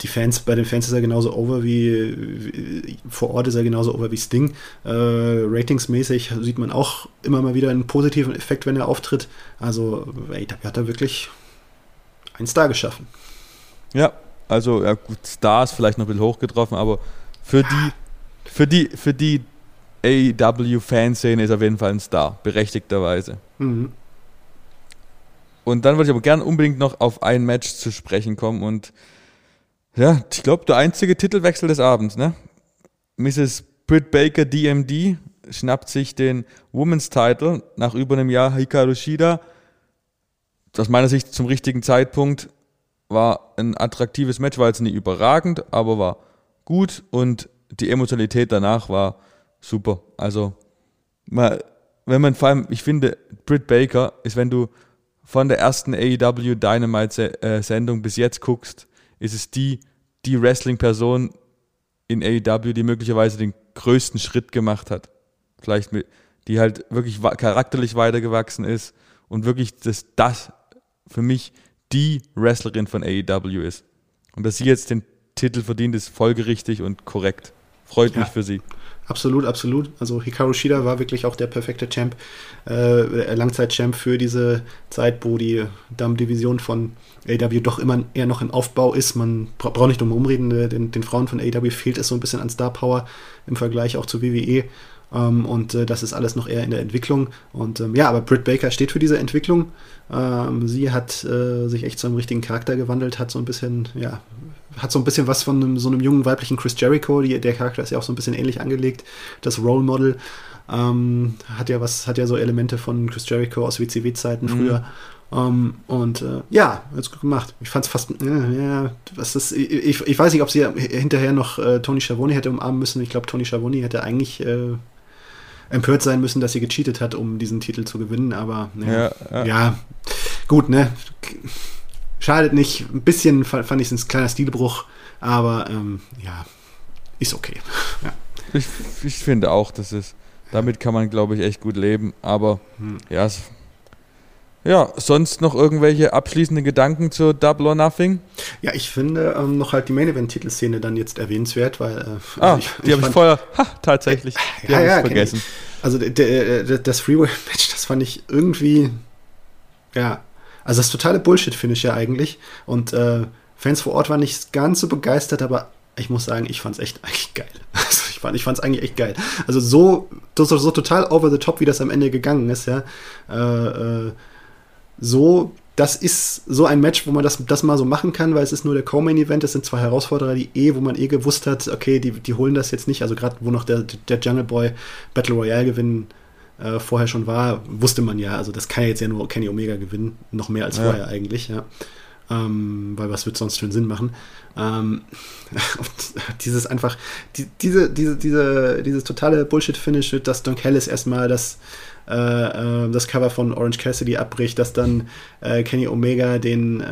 die Fans, bei den Fans ist er genauso over wie, wie vor Ort ist er genauso over wie Sting. Äh, ratingsmäßig sieht man auch immer mal wieder einen positiven Effekt, wenn er auftritt. Also, ey, da hat er wirklich einen Star geschaffen. Ja, also ja, gut, Star ist vielleicht noch ein bisschen hochgetroffen, aber für ja. die für die, für die AEW-Fanszene ist auf jeden Fall ein Star, berechtigterweise. Mhm. Und dann würde ich aber gerne unbedingt noch auf ein Match zu sprechen kommen und ja, ich glaube, der einzige Titelwechsel des Abends, ne? Mrs. Britt Baker DMD schnappt sich den Women's Title nach über einem Jahr Hikaru Shida. Aus meiner Sicht zum richtigen Zeitpunkt war ein attraktives Match, war jetzt nicht überragend, aber war gut und die Emotionalität danach war super. Also, mal, wenn man vor allem, ich finde, Britt Baker ist, wenn du von der ersten AEW Dynamite-Sendung bis jetzt guckst, ist es die, die Wrestling-Person in AEW, die möglicherweise den größten Schritt gemacht hat. Vielleicht mit, die halt wirklich charakterlich weitergewachsen ist und wirklich das, das für mich die Wrestlerin von AEW ist. Und dass sie jetzt den Titel verdient, ist folgerichtig und korrekt. Freut ja. mich für sie. Absolut, absolut. Also Hikaru Shida war wirklich auch der perfekte Champ, äh, Langzeit-Champ für diese Zeit, wo die Damen-Division von AW doch immer eher noch im Aufbau ist. Man bra braucht nicht drum rumreden, äh, den, den, Frauen von AW fehlt es so ein bisschen an Star Power im Vergleich auch zu WWE. Ähm, und äh, das ist alles noch eher in der Entwicklung. Und ähm, ja, aber Britt Baker steht für diese Entwicklung. Ähm, sie hat äh, sich echt zu einem richtigen Charakter gewandelt, hat so ein bisschen, ja, hat so ein bisschen was von einem, so einem jungen weiblichen Chris Jericho. Die, der Charakter ist ja auch so ein bisschen ähnlich angelegt. Das Role Model ähm, hat ja was, hat ja so Elemente von Chris Jericho aus WCW-Zeiten mhm. früher. Um, und äh, ja, hat's gut gemacht. Ich fand es fast, äh, ja, was ist, ich, ich weiß nicht, ob sie hinterher noch äh, Tony Schiavone hätte umarmen müssen. Ich glaube, Tony Schiavone hätte eigentlich äh, empört sein müssen, dass sie gecheatet hat, um diesen Titel zu gewinnen. Aber ja, ja, ja. gut, ne? Schadet nicht. Ein bisschen fand ich es ein kleiner Stilbruch, aber ähm, ja, ist okay. Ja. Ich, ich finde auch, dass es, damit kann man, glaube ich, echt gut leben. Aber hm. ja, es, ja, sonst noch irgendwelche abschließenden Gedanken zur Double or Nothing? Ja, ich finde ähm, noch halt die Main Event Titelszene dann jetzt erwähnenswert, weil äh, ah, ich, die habe ich vorher ha, tatsächlich äh, ja, ja, vergessen. Also der, der, das Freeway Match, das fand ich irgendwie ja, also das totale Bullshit finde ich ja eigentlich und äh, Fans vor Ort waren nicht ganz so begeistert, aber ich muss sagen, ich fand es echt eigentlich geil. Also ich fand ich eigentlich echt geil. Also so, so, so total over the top, wie das am Ende gegangen ist, ja. Äh, äh, so, das ist so ein Match, wo man das, das mal so machen kann, weil es ist nur der Co-Main-Event, es sind zwei Herausforderer, die eh, wo man eh gewusst hat, okay, die, die holen das jetzt nicht, also gerade wo noch der, der Jungle Boy Battle Royale gewinnen äh, vorher schon war, wusste man ja, also das kann ja jetzt ja nur Kenny Omega gewinnen, noch mehr als ja. vorher eigentlich, ja. Ähm, weil was wird sonst für einen Sinn machen? Ähm, dieses einfach, die, diese, diese, diese, dieses totale Bullshit-Finish, dass Don Callis erstmal das äh, äh, das Cover von Orange Cassidy abbricht, dass dann äh, Kenny Omega den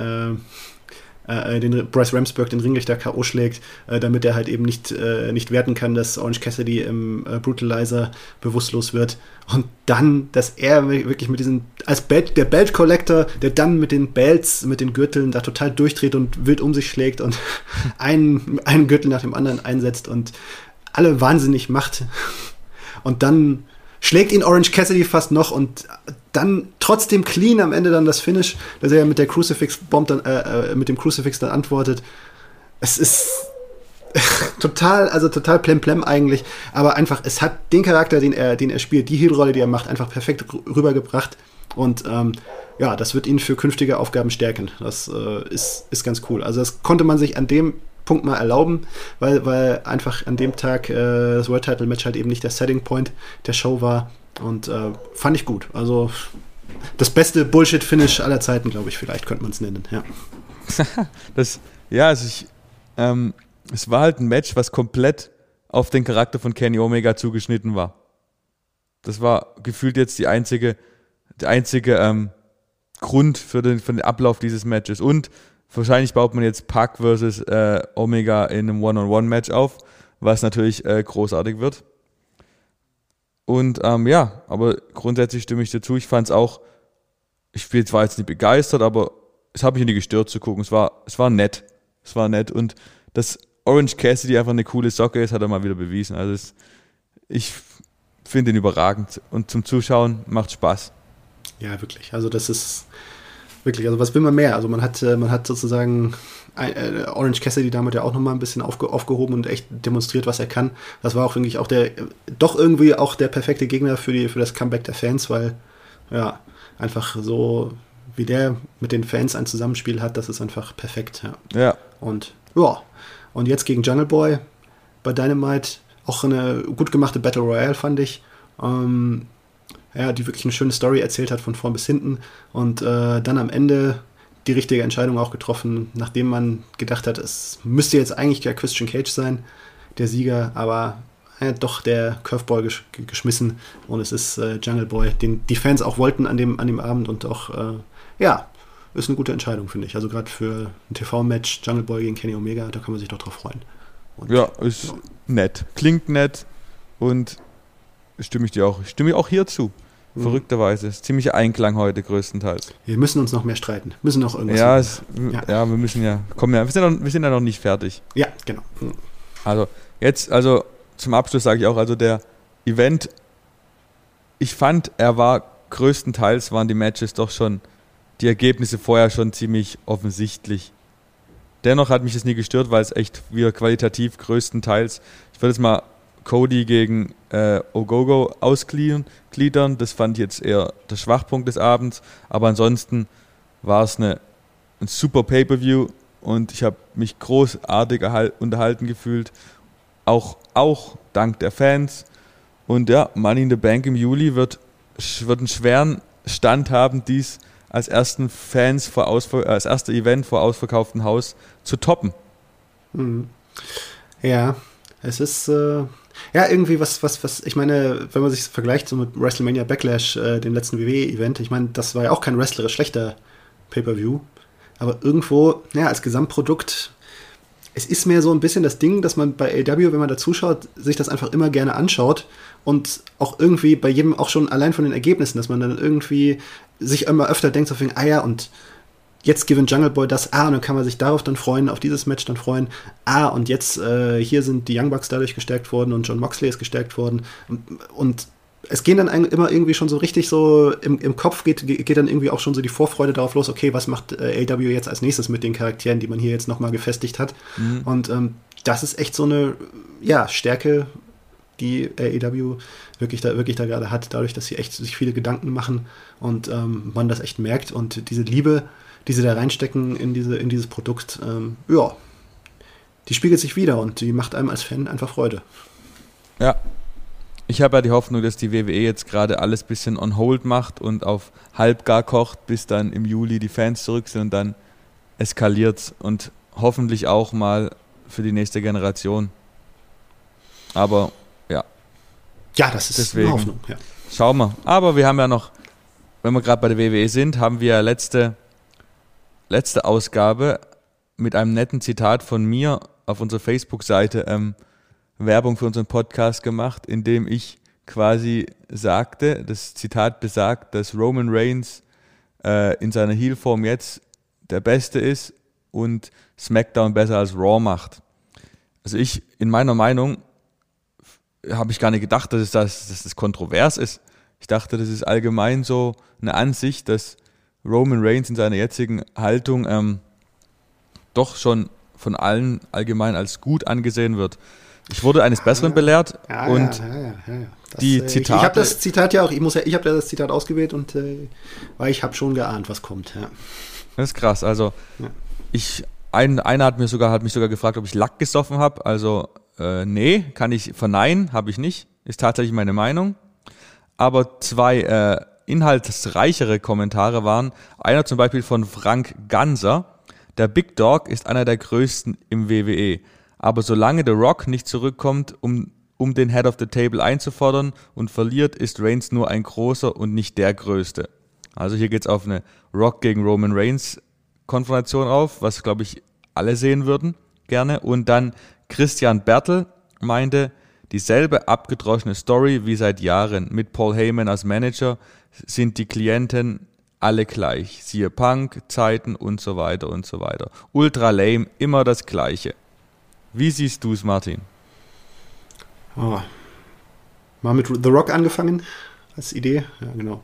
äh, den Bryce Ramsburg den Ringrichter K.O. schlägt, äh, damit er halt eben nicht, äh, nicht werten kann, dass Orange Cassidy im äh, Brutalizer bewusstlos wird. Und dann, dass er wirklich mit diesem, als Belt, der Belt Collector, der dann mit den Belts, mit den Gürteln da total durchdreht und wild um sich schlägt und einen, einen Gürtel nach dem anderen einsetzt und alle wahnsinnig macht. Und dann schlägt ihn Orange Cassidy fast noch und dann trotzdem clean am Ende dann das Finish, dass er ja mit der Crucifix Bomb dann, äh, äh, mit dem Crucifix dann antwortet. Es ist total, also total plemplem eigentlich, aber einfach, es hat den Charakter, den er, den er spielt, die Heel-Rolle, die er macht, einfach perfekt rübergebracht und ähm, ja, das wird ihn für künftige Aufgaben stärken. Das äh, ist, ist ganz cool. Also das konnte man sich an dem Punkt mal erlauben, weil, weil einfach an dem Tag äh, das World Title Match halt eben nicht der Setting Point der Show war und äh, fand ich gut. Also das beste Bullshit-Finish aller Zeiten, glaube ich, vielleicht könnte man es nennen, ja. das, ja, also ich, ähm, es war halt ein Match, was komplett auf den Charakter von Kenny Omega zugeschnitten war. Das war gefühlt jetzt die einzige, der einzige ähm, Grund für den, für den Ablauf dieses Matches. Und wahrscheinlich baut man jetzt Pac versus äh, Omega in einem One-on-One-Match auf, was natürlich äh, großartig wird. Und ähm, ja, aber grundsätzlich stimme ich dir zu. Ich fand es auch, ich bin zwar jetzt nicht begeistert, aber es hat mich nicht gestört zu gucken. Es war, es war nett. Es war nett. Und dass Orange Cassidy einfach eine coole Socke ist, hat er mal wieder bewiesen. Also es, ich finde ihn überragend. Und zum Zuschauen macht Spaß. Ja, wirklich. Also das ist wirklich, also was will man mehr? Also man hat, äh, man hat sozusagen äh, Orange Cassidy damit ja auch nochmal ein bisschen aufge aufgehoben und echt demonstriert, was er kann. Das war auch wirklich auch der, doch irgendwie auch der perfekte Gegner für, die, für das Comeback der Fans, weil, ja, einfach so, wie der mit den Fans ein Zusammenspiel hat, das ist einfach perfekt, ja. Ja. Und, ja, und jetzt gegen Jungle Boy bei Dynamite, auch eine gut gemachte Battle Royale, fand ich. Ähm, ja, die wirklich eine schöne Story erzählt hat von vorn bis hinten und äh, dann am Ende die richtige Entscheidung auch getroffen, nachdem man gedacht hat, es müsste jetzt eigentlich der Christian Cage sein, der Sieger, aber ja, doch der Curveball gesch geschmissen und es ist äh, Jungle Boy, den die Fans auch wollten an dem, an dem Abend und auch, äh, ja, ist eine gute Entscheidung, finde ich. Also gerade für ein TV-Match Jungle Boy gegen Kenny Omega, da kann man sich doch drauf freuen. Und, ja, ist ja. nett. Klingt nett und stimme ich dir auch, stimme ich auch hier zu. Mhm. Verrückterweise. Ist ziemlicher Einklang heute größtenteils. Wir müssen uns noch mehr streiten. Müssen noch irgendwas ja, es, ja. ja. wir müssen ja. Komm, ja, wir sind, noch, wir sind ja noch nicht fertig. Ja, genau. Mhm. Also, jetzt, also zum Abschluss sage ich auch, also der Event, ich fand, er war größtenteils waren die Matches doch schon, die Ergebnisse vorher schon ziemlich offensichtlich. Dennoch hat mich das nie gestört, weil es echt wieder qualitativ größtenteils, ich würde es mal Cody gegen äh, Ogogo ausgliedern. Das fand ich jetzt eher der Schwachpunkt des Abends. Aber ansonsten war es eine, ein super Pay-Per-View und ich habe mich großartig unterhalten gefühlt. Auch, auch dank der Fans. Und ja, Money in the Bank im Juli wird, wird einen schweren Stand haben, dies als ersten Fans vor Ausver als erster Event vor ausverkauftem Haus zu toppen. Mhm. Ja, es ist äh, ja, irgendwie was, was, was, ich meine, wenn man sich vergleicht so mit WrestleMania Backlash, äh, dem letzten WWE-Event, ich meine, das war ja auch kein wrestlerisch schlechter Pay-Per-View, aber irgendwo, ja, als Gesamtprodukt, es ist mehr so ein bisschen das Ding, dass man bei AW, wenn man da zuschaut, sich das einfach immer gerne anschaut und auch irgendwie bei jedem, auch schon allein von den Ergebnissen, dass man dann irgendwie sich immer öfter denkt, so wegen, ah ja, und jetzt gewinnt Jungle Boy das, ah, und dann kann man sich darauf dann freuen, auf dieses Match dann freuen, ah, und jetzt äh, hier sind die Young Bucks dadurch gestärkt worden und John Moxley ist gestärkt worden und, es gehen dann immer irgendwie schon so richtig so im, im Kopf geht, geht dann irgendwie auch schon so die Vorfreude darauf los, okay, was macht äh, AW jetzt als nächstes mit den Charakteren, die man hier jetzt nochmal gefestigt hat. Mhm. Und ähm, das ist echt so eine, ja, Stärke, die AEW wirklich da, wirklich da gerade hat, dadurch, dass sie echt sich viele Gedanken machen und ähm, man das echt merkt und diese Liebe die sie da reinstecken in, diese, in dieses Produkt, ähm, ja, die spiegelt sich wieder und die macht einem als Fan einfach Freude. Ja. Ich habe ja die Hoffnung, dass die WWE jetzt gerade alles ein bisschen on hold macht und auf halbgar kocht, bis dann im Juli die Fans zurück sind und dann eskaliert und hoffentlich auch mal für die nächste Generation. Aber ja. Ja, das ist Deswegen, eine Hoffnung. Ja. Schauen wir. Aber wir haben ja noch, wenn wir gerade bei der WWE sind, haben wir letzte letzte Ausgabe mit einem netten Zitat von mir auf unserer Facebook-Seite ähm, Werbung für unseren Podcast gemacht, in dem ich quasi sagte, das Zitat besagt, dass Roman Reigns äh, in seiner Heel-Form jetzt der Beste ist und SmackDown besser als Raw macht. Also ich, in meiner Meinung, habe ich gar nicht gedacht, dass, es das, dass das kontrovers ist. Ich dachte, das ist allgemein so eine Ansicht, dass Roman Reigns in seiner jetzigen Haltung ähm, doch schon von allen allgemein als gut angesehen wird. Ich wurde eines Besseren belehrt ja, und ja, ja, das, die Zitate. Ich, ich habe das Zitat ja auch, ich muss ja, ich habe das Zitat ausgewählt und äh, weil ich habe schon geahnt, was kommt. Ja. Das ist krass. Also ich, ein, einer hat mir sogar, hat mich sogar gefragt, ob ich Lack gesoffen habe. Also äh, nee, kann ich verneinen, habe ich nicht. Ist tatsächlich meine Meinung. Aber zwei äh, inhaltsreichere Kommentare waren, einer zum Beispiel von Frank Ganser. Der Big Dog ist einer der größten im WWE. Aber solange The Rock nicht zurückkommt, um, um den Head of the Table einzufordern und verliert, ist Reigns nur ein großer und nicht der größte. Also hier geht es auf eine Rock gegen Roman Reigns Konfrontation auf, was glaube ich alle sehen würden gerne. Und dann Christian Bertel meinte, dieselbe abgedroschene Story wie seit Jahren mit Paul Heyman als Manager sind die Klienten alle gleich. Siehe Punk, Zeiten und so weiter und so weiter. Ultra lame, immer das Gleiche. Wie siehst du es, Martin? Oh. Mal mit The Rock angefangen als Idee. Ja, genau.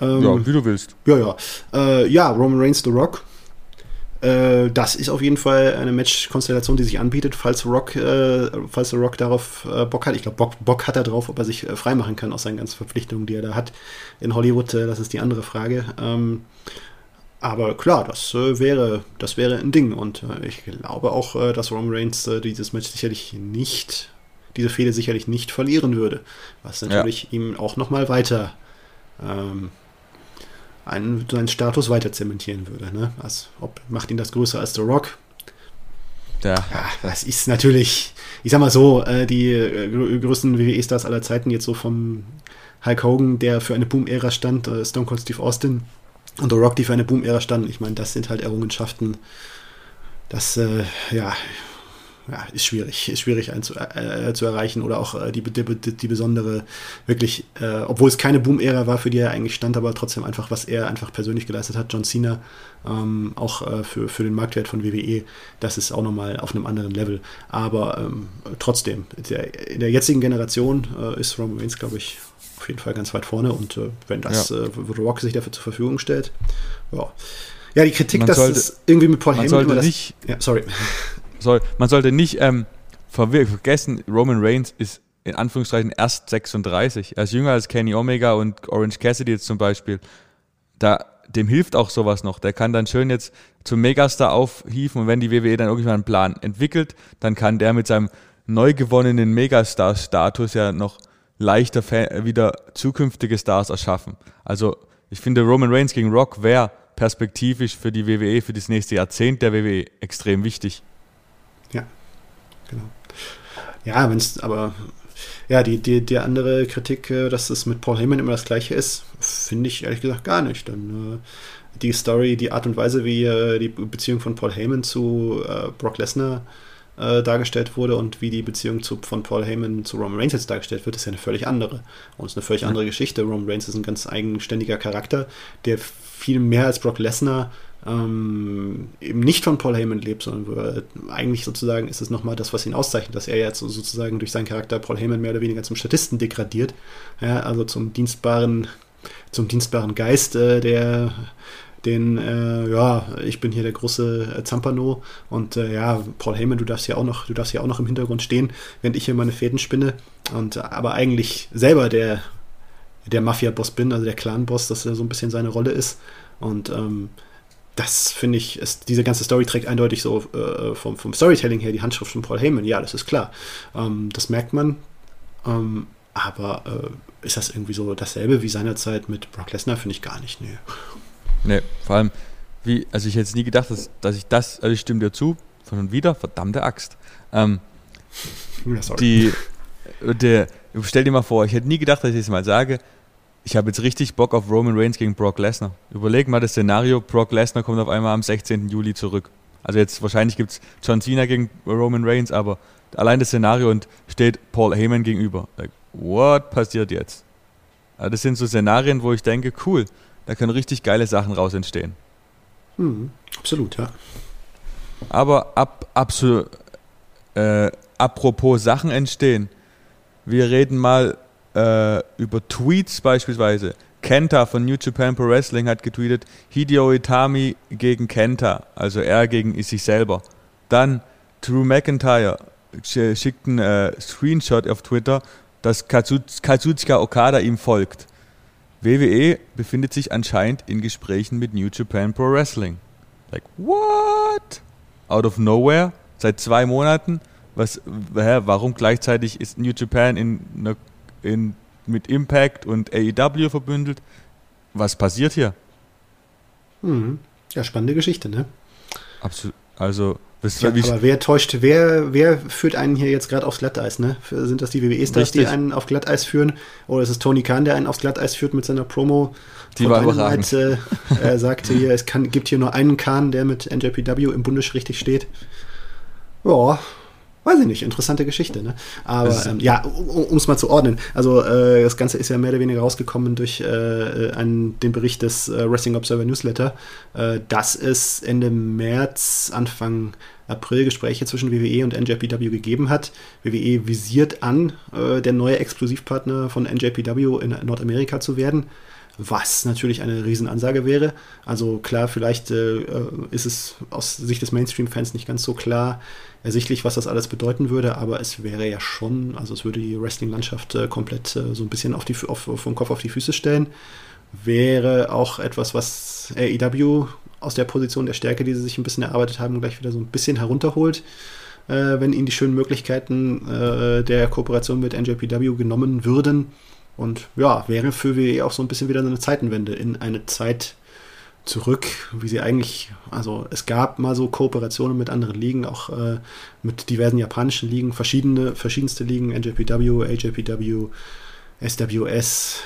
Ähm, ja, wie du willst. Ja, ja. Äh, ja, Roman Reigns, The Rock. Äh, das ist auf jeden Fall eine Match-Konstellation, die sich anbietet, falls Rock, äh, falls Rock darauf äh, Bock hat. Ich glaube, Bock, Bock hat er drauf, ob er sich äh, freimachen kann aus seinen ganzen Verpflichtungen, die er da hat in Hollywood. Äh, das ist die andere Frage. Ähm, aber klar, das äh, wäre, das wäre ein Ding. Und äh, ich glaube auch, dass Roman Reigns dieses Match sicherlich nicht, diese Fehde sicherlich nicht verlieren würde. Was natürlich ja. ihm auch nochmal weiter ähm, einen, seinen Status weiter zementieren würde. Ne? Also, ob, macht ihn das größer als The Rock? Ja. ja. Das ist natürlich, ich sag mal so, äh, die äh, größten WWE-Stars aller Zeiten, jetzt so vom Hulk Hogan, der für eine Boom-Ära stand, Stone Cold Steve Austin, und The Rock, die für eine Boom-Ära standen. Ich meine, das sind halt Errungenschaften, das, äh, ja, ja, ist schwierig, ist schwierig einzu, äh, zu erreichen oder auch äh, die, die, die, besondere, wirklich, äh, obwohl es keine Boom-Ära war, für die er eigentlich stand, aber trotzdem einfach, was er einfach persönlich geleistet hat, John Cena, ähm, auch äh, für, für den Marktwert von WWE, das ist auch nochmal auf einem anderen Level. Aber ähm, trotzdem, der, in der jetzigen Generation äh, ist Roman Reigns, glaube ich, auf jeden Fall ganz weit vorne und äh, wenn das ja. äh, Rock sich dafür zur Verfügung stellt, ja. Ja, die Kritik, man dass sollte, es irgendwie mit Paul Heyman sollte das, nicht, ja, sorry. Soll, man sollte nicht ähm, vergessen, Roman Reigns ist in Anführungszeichen erst 36. Er ist jünger als Kenny Omega und Orange Cassidy jetzt zum Beispiel. Da, dem hilft auch sowas noch. Der kann dann schön jetzt zum Megastar aufhieven und wenn die WWE dann irgendwann einen Plan entwickelt, dann kann der mit seinem neu gewonnenen Megastar-Status ja noch leichter wieder zukünftige Stars erschaffen. Also ich finde, Roman Reigns gegen Rock wäre perspektivisch für die WWE, für das nächste Jahrzehnt der WWE extrem wichtig. Ja, genau. Ja, wenn es aber ja, die, die, die andere Kritik, äh, dass es mit Paul Heyman immer das gleiche ist, finde ich ehrlich gesagt gar nicht. Denn äh, die Story, die Art und Weise, wie äh, die Beziehung von Paul Heyman zu äh, Brock Lesnar äh, dargestellt wurde und wie die Beziehung zu, von Paul Heyman zu Roman Reigns jetzt dargestellt wird, ist ja eine völlig andere. Und es ist eine völlig andere Geschichte. Roman Reigns ist ein ganz eigenständiger Charakter, der viel mehr als Brock Lesnar ähm, eben nicht von Paul Heyman lebt, sondern eigentlich sozusagen ist es nochmal das, was ihn auszeichnet, dass er jetzt sozusagen durch seinen Charakter Paul Heyman mehr oder weniger zum Statisten degradiert, ja, also zum dienstbaren, zum dienstbaren Geist, äh, der den, äh, ja, ich bin hier der große äh, Zampano. Und äh, ja, Paul Heyman, du darfst ja auch noch, du darfst ja auch noch im Hintergrund stehen, während ich hier meine Fäden spinne. Und aber eigentlich selber der der Mafia-Boss bin, also der Clan-Boss, dass er so ein bisschen seine Rolle ist. Und ähm, das finde ich, ist, diese ganze Story trägt eindeutig so äh, vom, vom Storytelling her die Handschrift von Paul Heyman. Ja, das ist klar. Ähm, das merkt man. Ähm, aber äh, ist das irgendwie so dasselbe wie seinerzeit mit Brock Lesnar? Finde ich gar nicht. Nee. Nee, vor allem, wie, also ich hätte es nie gedacht, dass, dass ich das, also ich stimme dir zu, von und wieder, verdammte Axt. Ähm, ja, sorry. Die, der, stell dir mal vor, ich hätte nie gedacht, dass ich es das mal sage, ich habe jetzt richtig Bock auf Roman Reigns gegen Brock Lesnar. Überleg mal das Szenario, Brock Lesnar kommt auf einmal am 16. Juli zurück. Also jetzt wahrscheinlich gibt es John Cena gegen Roman Reigns, aber allein das Szenario und steht Paul Heyman gegenüber. Like, what passiert jetzt? Also das sind so Szenarien, wo ich denke, cool, da können richtig geile Sachen raus entstehen. Mhm, absolut, ja. Aber ab, abso, äh, apropos Sachen entstehen, wir reden mal äh, über Tweets beispielsweise. Kenta von New Japan Pro Wrestling hat getweetet, Hideo Itami gegen Kenta, also er gegen sich selber. Dann Drew McIntyre schickt einen äh, Screenshot auf Twitter, dass Kazuchika Okada ihm folgt. WWE befindet sich anscheinend in Gesprächen mit New Japan Pro Wrestling. Like, what? Out of nowhere? Seit zwei Monaten? Was, hä, warum gleichzeitig ist New Japan in, in, mit Impact und AEW verbündelt? Was passiert hier? Mhm. Ja, spannende Geschichte, ne? Absolut. Also, ja, aber wer täuscht, wer, wer führt einen hier jetzt gerade aufs Glatteis, ne? Sind das die WWE-Stars, die einen auf Glatteis führen? Oder ist es Tony Khan, der einen aufs Glatteis führt mit seiner Promo? Die war überragend. Äh, er sagte hier, es kann, gibt hier nur einen Khan, der mit NJPW im Bundes richtig steht. Ja, Weiß ich nicht, interessante Geschichte, ne? Aber ähm, ja, um es mal zu ordnen. Also äh, das Ganze ist ja mehr oder weniger rausgekommen durch äh, einen, den Bericht des äh, Wrestling Observer Newsletter, äh, dass es Ende März, Anfang April Gespräche zwischen WWE und NJPW gegeben hat. WWE visiert an, äh, der neue Exklusivpartner von NJPW in Nordamerika zu werden was natürlich eine Riesenansage wäre. Also klar, vielleicht äh, ist es aus Sicht des Mainstream-Fans nicht ganz so klar, ersichtlich, was das alles bedeuten würde, aber es wäre ja schon, also es würde die Wrestling-Landschaft äh, komplett äh, so ein bisschen auf die, auf, vom Kopf auf die Füße stellen. Wäre auch etwas, was AEW aus der Position der Stärke, die sie sich ein bisschen erarbeitet haben, gleich wieder so ein bisschen herunterholt, äh, wenn ihnen die schönen Möglichkeiten äh, der Kooperation mit NJPW genommen würden. Und ja, wäre für WWE auch so ein bisschen wieder eine Zeitenwende in eine Zeit, zurück, wie sie eigentlich, also es gab mal so Kooperationen mit anderen Ligen, auch äh, mit diversen japanischen Ligen, verschiedene, verschiedenste Ligen, NJPW, AJPW, SWS,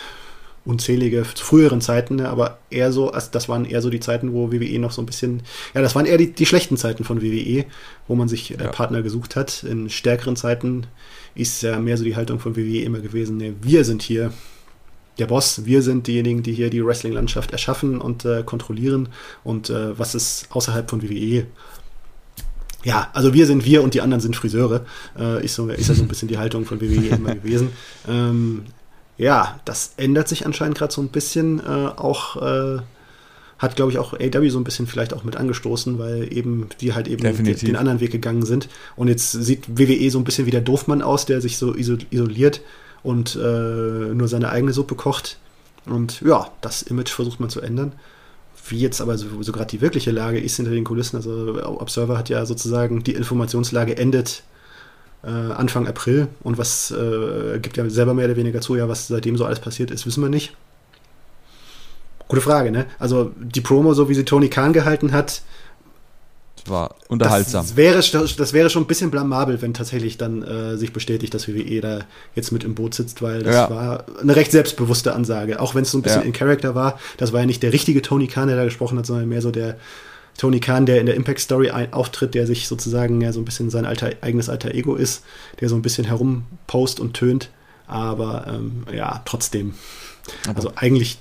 unzählige zu früheren Zeiten, ne, aber eher so, also das waren eher so die Zeiten, wo WWE noch so ein bisschen, ja, das waren eher die, die schlechten Zeiten von WWE, wo man sich äh, ja. Partner gesucht hat. In stärkeren Zeiten ist ja mehr so die Haltung von WWE immer gewesen, ne, wir sind hier, der Boss. Wir sind diejenigen, die hier die Wrestling-Landschaft erschaffen und äh, kontrollieren. Und äh, was ist außerhalb von WWE? Ja, also wir sind wir und die anderen sind Friseure. Äh, ist, so, ist ja so ein bisschen die Haltung von WWE immer gewesen. Ähm, ja, das ändert sich anscheinend gerade so ein bisschen. Äh, auch äh, hat, glaube ich, auch AW so ein bisschen vielleicht auch mit angestoßen, weil eben die halt eben den, den, anderen Weg gegangen sind. Und jetzt sieht WWE so ein bisschen wie der Doofmann aus, der sich so isoliert und äh, nur seine eigene Suppe kocht. Und ja, das Image versucht man zu ändern. Wie jetzt aber so, so gerade die wirkliche Lage ist hinter den Kulissen. Also Observer hat ja sozusagen die Informationslage endet äh, Anfang April und was äh, gibt ja selber mehr oder weniger zu, ja, was seitdem so alles passiert ist, wissen wir nicht. Gute Frage, ne? Also die Promo, so wie sie Tony Khan gehalten hat, war unterhaltsam. Das wäre, das wäre schon ein bisschen blamabel, wenn tatsächlich dann äh, sich bestätigt, dass WWE da jetzt mit im Boot sitzt, weil das ja. war eine recht selbstbewusste Ansage. Auch wenn es so ein bisschen ja. in Character war. Das war ja nicht der richtige Tony Khan, der da gesprochen hat, sondern mehr so der Tony Khan, der in der Impact Story auftritt, der sich sozusagen ja so ein bisschen sein alter, eigenes alter Ego ist, der so ein bisschen herumpost und tönt. Aber ähm, ja, trotzdem. Also eigentlich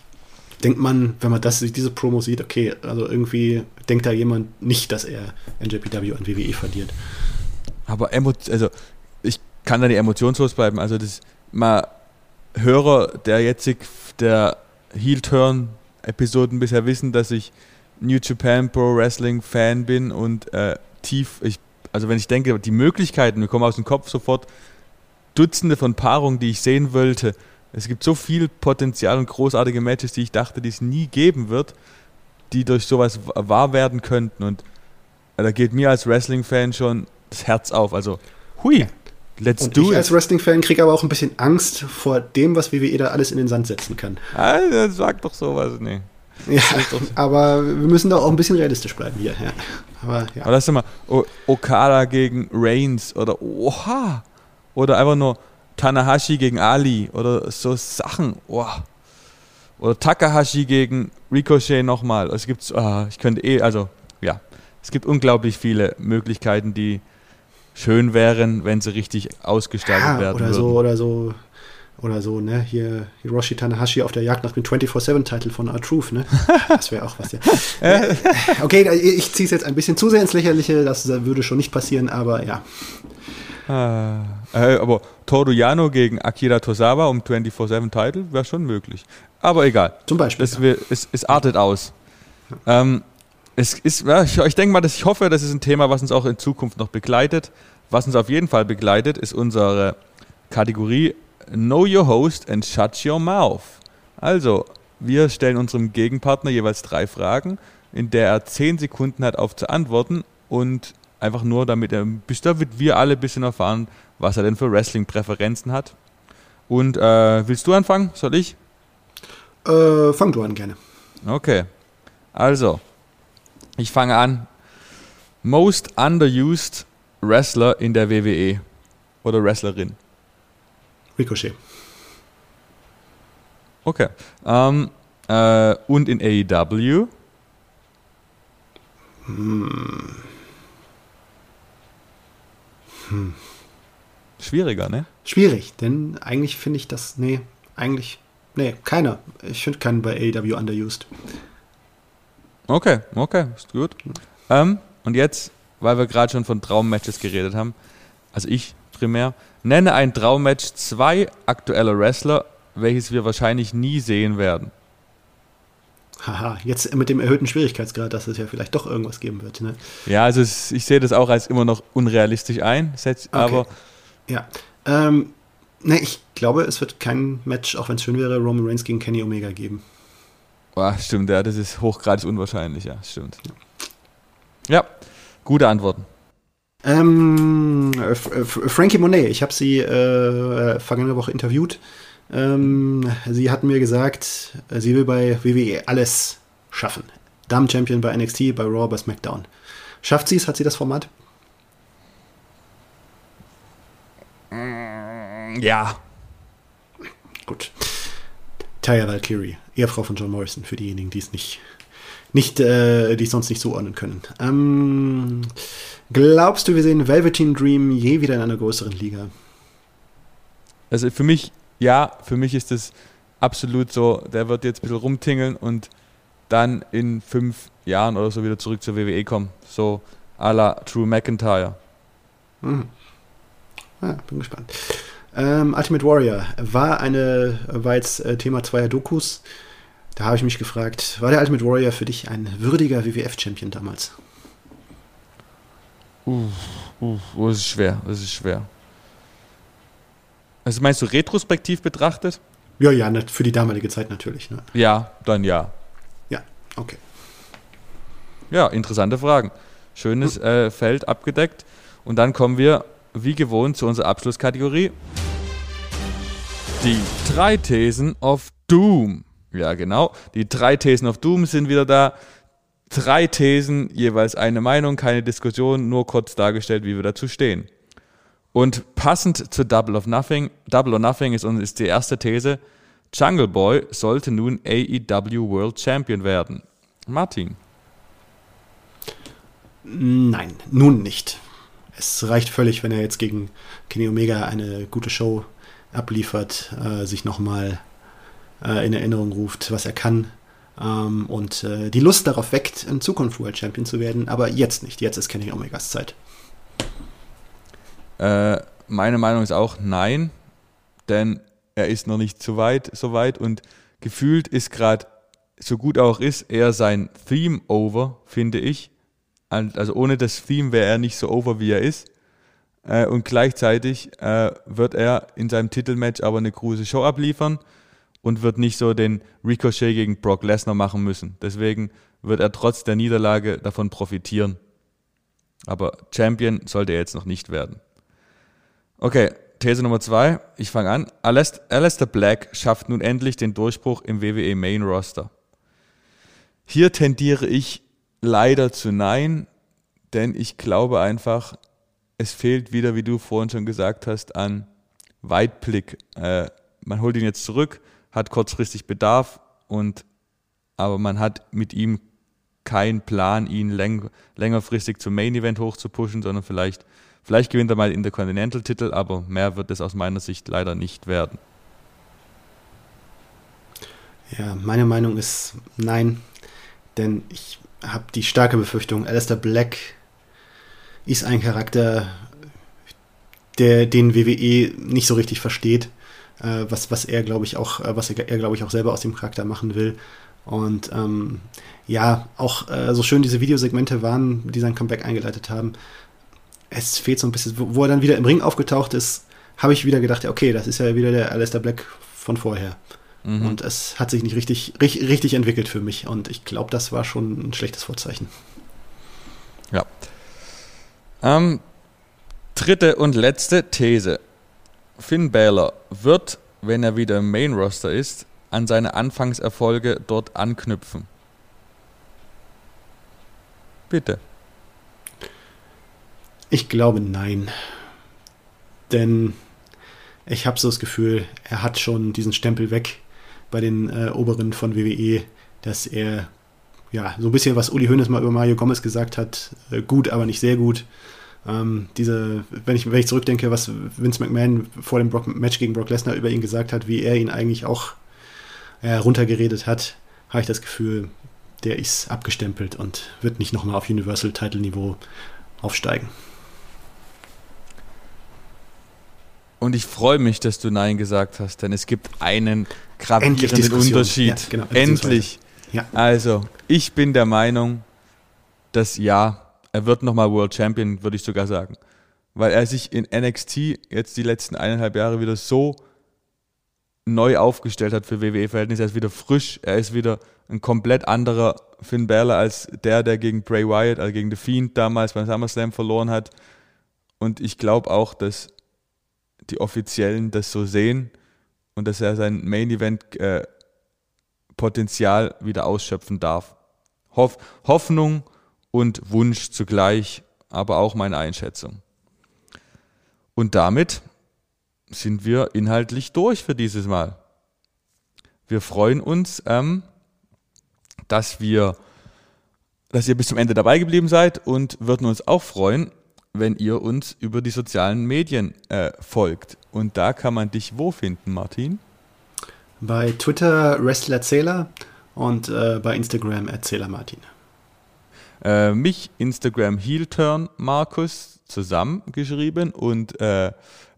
denkt man, wenn man das, diese Promo sieht, okay, also irgendwie denkt da jemand nicht, dass er NJPW an WWE verliert. Aber also ich kann da nicht emotionslos bleiben. Also das mal Hörer der jetzig der Heel Turn Episoden bisher wissen, dass ich New Japan Pro Wrestling Fan bin und äh, tief, ich, also wenn ich denke, die Möglichkeiten, mir kommen aus dem Kopf sofort Dutzende von Paarungen, die ich sehen wollte es gibt so viel Potenzial und großartige Matches, die ich dachte, die es nie geben wird, die durch sowas wahr werden könnten. Und äh, da geht mir als Wrestling-Fan schon das Herz auf. Also, hui, let's und do ich it. als Wrestling-Fan kriege aber auch ein bisschen Angst vor dem, was WWE da alles in den Sand setzen kann. Ah, sag doch sowas, nee. Ja, aber wir müssen da auch ein bisschen realistisch bleiben hier. Ja. Aber, ja. aber lass mal, Okada gegen Reigns oder oha, oder einfach nur Tanahashi gegen Ali oder so Sachen. Oh. Oder Takahashi gegen Ricochet nochmal. Es gibt, oh, ich könnte eh, also ja, es gibt unglaublich viele Möglichkeiten, die schön wären, wenn sie richtig ausgestaltet ja, werden oder würden. So, oder so, oder so, ne? Hier Hiroshi Tanahashi auf der Jagd nach dem 24-7-Titel von R-Truth, ne? Das wäre auch was, ja. okay, ich ziehe es jetzt ein bisschen zu sehr ins Lächerliche, das würde schon nicht passieren, aber ja. Ah, Äh, aber Toru Yano gegen Akira Tosawa um 24-7-Title wäre schon möglich. Aber egal. Zum Beispiel. Das will, es, es artet aus. Ähm, es ist, ja, ich, ich denke mal, dass ich hoffe, das ist ein Thema, was uns auch in Zukunft noch begleitet. Was uns auf jeden Fall begleitet, ist unsere Kategorie Know Your Host and Shut Your Mouth. Also, wir stellen unserem Gegenpartner jeweils drei Fragen, in der er zehn Sekunden hat, auf zu antworten und einfach nur, damit er, bis damit wir alle ein bisschen erfahren, was er denn für Wrestling-Präferenzen hat. Und äh, willst du anfangen? Soll ich? Äh, fang du an, gerne. Okay. Also, ich fange an. Most underused Wrestler in der WWE oder Wrestlerin. Ricochet. Okay. Ähm, äh, und in AEW? Hm. Hm. Schwieriger, ne? Schwierig, denn eigentlich finde ich das, nee, eigentlich, nee, keiner. Ich finde keinen bei AEW underused. Okay, okay, ist gut. Ähm, und jetzt, weil wir gerade schon von Traummatches geredet haben, also ich primär, nenne ein Traummatch zwei aktuelle Wrestler, welches wir wahrscheinlich nie sehen werden. Haha, jetzt mit dem erhöhten Schwierigkeitsgrad, dass es ja vielleicht doch irgendwas geben wird. Ne? Ja, also es, ich sehe das auch als immer noch unrealistisch ein, setz, okay. aber. Ja. Ähm, ne, ich glaube, es wird kein Match, auch wenn es schön wäre, Roman Reigns gegen Kenny Omega geben. Boah, stimmt, ja, das ist hochgradig unwahrscheinlich, ja, stimmt. Ja, gute Antworten. Ähm, Frankie Monet, ich habe sie äh, vergangene Woche interviewt. Ähm, sie hat mir gesagt, sie will bei WWE alles schaffen. Damen-Champion bei NXT, bei Raw, bei SmackDown. Schafft sie es? Hat sie das Format? Mm, ja. Gut. Taya Valkyrie, Ehefrau von John Morrison, für diejenigen, die es nicht, nicht äh, die es sonst nicht zuordnen können. Ähm, glaubst du, wir sehen Velveteen Dream je wieder in einer größeren Liga? Also für mich ja, für mich ist es absolut so, der wird jetzt ein bisschen rumtingeln und dann in fünf Jahren oder so wieder zurück zur WWE kommen. So à la True McIntyre. Mhm. Ja, bin gespannt. Ähm, Ultimate Warrior war eine, war jetzt äh, Thema zweier Dokus. Da habe ich mich gefragt, war der Ultimate Warrior für dich ein würdiger WWF-Champion damals? Uh, uh, das ist schwer, das ist schwer. Also meinst du retrospektiv betrachtet? Ja, ja, für die damalige Zeit natürlich. Ne? Ja, dann ja. Ja, okay. Ja, interessante Fragen. Schönes hm. äh, Feld abgedeckt. Und dann kommen wir, wie gewohnt, zu unserer Abschlusskategorie. Die drei Thesen of Doom. Ja, genau. Die drei Thesen of Doom sind wieder da. Drei Thesen, jeweils eine Meinung, keine Diskussion, nur kurz dargestellt, wie wir dazu stehen. Und passend zu Double of Nothing, Double or Nothing ist, ist die erste These, Jungle Boy sollte nun AEW World Champion werden. Martin. Nein, nun nicht. Es reicht völlig, wenn er jetzt gegen Kenny Omega eine gute Show abliefert, äh, sich nochmal in Erinnerung ruft, was er kann ähm, und äh, die Lust darauf weckt, in Zukunft World Champion zu werden. Aber jetzt nicht. Jetzt ist Kenny Omegas Zeit. Äh, meine Meinung ist auch nein, denn er ist noch nicht so weit, so weit und gefühlt ist gerade, so gut auch ist, eher sein Theme over, finde ich. Also ohne das Theme wäre er nicht so over, wie er ist. Äh, und gleichzeitig äh, wird er in seinem Titelmatch aber eine große Show abliefern und wird nicht so den Ricochet gegen Brock Lesnar machen müssen. Deswegen wird er trotz der Niederlage davon profitieren. Aber Champion sollte er jetzt noch nicht werden. Okay, These Nummer zwei. Ich fange an. Alistair Black schafft nun endlich den Durchbruch im WWE Main Roster. Hier tendiere ich leider zu Nein, denn ich glaube einfach, es fehlt wieder, wie du vorhin schon gesagt hast, an Weitblick. Äh, man holt ihn jetzt zurück, hat kurzfristig Bedarf und aber man hat mit ihm keinen Plan, ihn läng längerfristig zum Main Event hochzupushen, sondern vielleicht Vielleicht gewinnt er mal in der Continental-Titel, aber mehr wird es aus meiner Sicht leider nicht werden. Ja, meine Meinung ist nein, denn ich habe die starke Befürchtung, Alistair Black ist ein Charakter, der den WWE nicht so richtig versteht, äh, was, was er, glaube ich, auch, äh, was er, er glaube ich, auch selber aus dem Charakter machen will. Und ähm, ja, auch äh, so schön diese Videosegmente waren, die sein Comeback eingeleitet haben. Es fehlt so ein bisschen, wo, wo er dann wieder im Ring aufgetaucht ist, habe ich wieder gedacht, okay, das ist ja wieder der Alistair Black von vorher. Mhm. Und es hat sich nicht richtig, richtig, richtig entwickelt für mich. Und ich glaube, das war schon ein schlechtes Vorzeichen. Ja. Ähm, dritte und letzte These. Finn Balor wird, wenn er wieder im Main Roster ist, an seine Anfangserfolge dort anknüpfen. Bitte. Ich glaube nein. Denn ich habe so das Gefühl, er hat schon diesen Stempel weg bei den äh, Oberen von WWE, dass er ja so ein bisschen, was Uli Hoeneß mal über Mario Gomez gesagt hat, äh, gut, aber nicht sehr gut. Ähm, diese, wenn ich, wenn ich zurückdenke, was Vince McMahon vor dem Brock, Match gegen Brock Lesnar über ihn gesagt hat, wie er ihn eigentlich auch äh, runtergeredet hat, habe ich das Gefühl, der ist abgestempelt und wird nicht nochmal auf Universal-Title-Niveau aufsteigen. Und ich freue mich, dass du Nein gesagt hast, denn es gibt einen gravierenden Unterschied. Ja, genau, Endlich. Ja. Also, ich bin der Meinung, dass ja, er wird nochmal World Champion, würde ich sogar sagen. Weil er sich in NXT jetzt die letzten eineinhalb Jahre wieder so neu aufgestellt hat für WWE-Verhältnisse. Er ist wieder frisch, er ist wieder ein komplett anderer Finn Balor als der, der gegen Bray Wyatt, also gegen The Fiend damals beim SummerSlam verloren hat. Und ich glaube auch, dass die Offiziellen das so sehen und dass er sein Main Event äh, Potenzial wieder ausschöpfen darf. Hoff Hoffnung und Wunsch zugleich, aber auch meine Einschätzung. Und damit sind wir inhaltlich durch für dieses Mal. Wir freuen uns, ähm, dass wir, dass ihr bis zum Ende dabei geblieben seid und würden uns auch freuen, wenn ihr uns über die sozialen Medien äh, folgt. Und da kann man dich wo finden, Martin? Bei Twitter Wrestlerzähler und äh, bei Instagram Erzähler Martin. Äh, mich Instagram Heelturn Markus zusammengeschrieben und äh,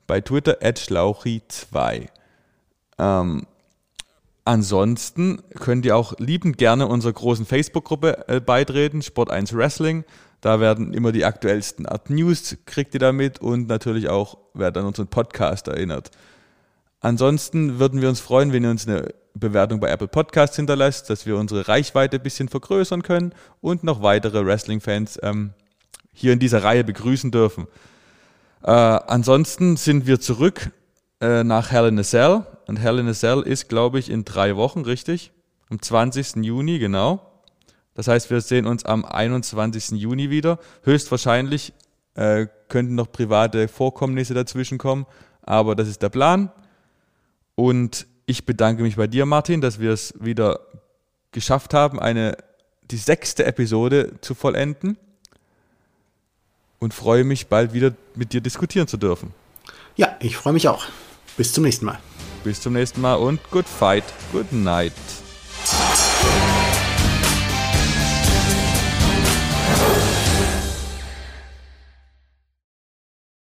bei Twitter @schlauchi2. Ähm, ansonsten könnt ihr auch liebend gerne unserer großen Facebook-Gruppe äh, beitreten, Sport 1 Wrestling. Da werden immer die aktuellsten Art News, kriegt ihr damit und natürlich auch, wer an unseren Podcast erinnert. Ansonsten würden wir uns freuen, wenn ihr uns eine Bewertung bei Apple Podcasts hinterlässt, dass wir unsere Reichweite ein bisschen vergrößern können und noch weitere Wrestling-Fans ähm, hier in dieser Reihe begrüßen dürfen. Äh, ansonsten sind wir zurück äh, nach Hell in a Cell. Und Hell in a Cell ist, glaube ich, in drei Wochen, richtig? Am 20. Juni, genau. Das heißt, wir sehen uns am 21. Juni wieder. Höchstwahrscheinlich äh, könnten noch private Vorkommnisse dazwischen kommen, aber das ist der Plan. Und ich bedanke mich bei dir, Martin, dass wir es wieder geschafft haben, eine, die sechste Episode zu vollenden und freue mich, bald wieder mit dir diskutieren zu dürfen. Ja, ich freue mich auch. Bis zum nächsten Mal. Bis zum nächsten Mal und good fight, good night.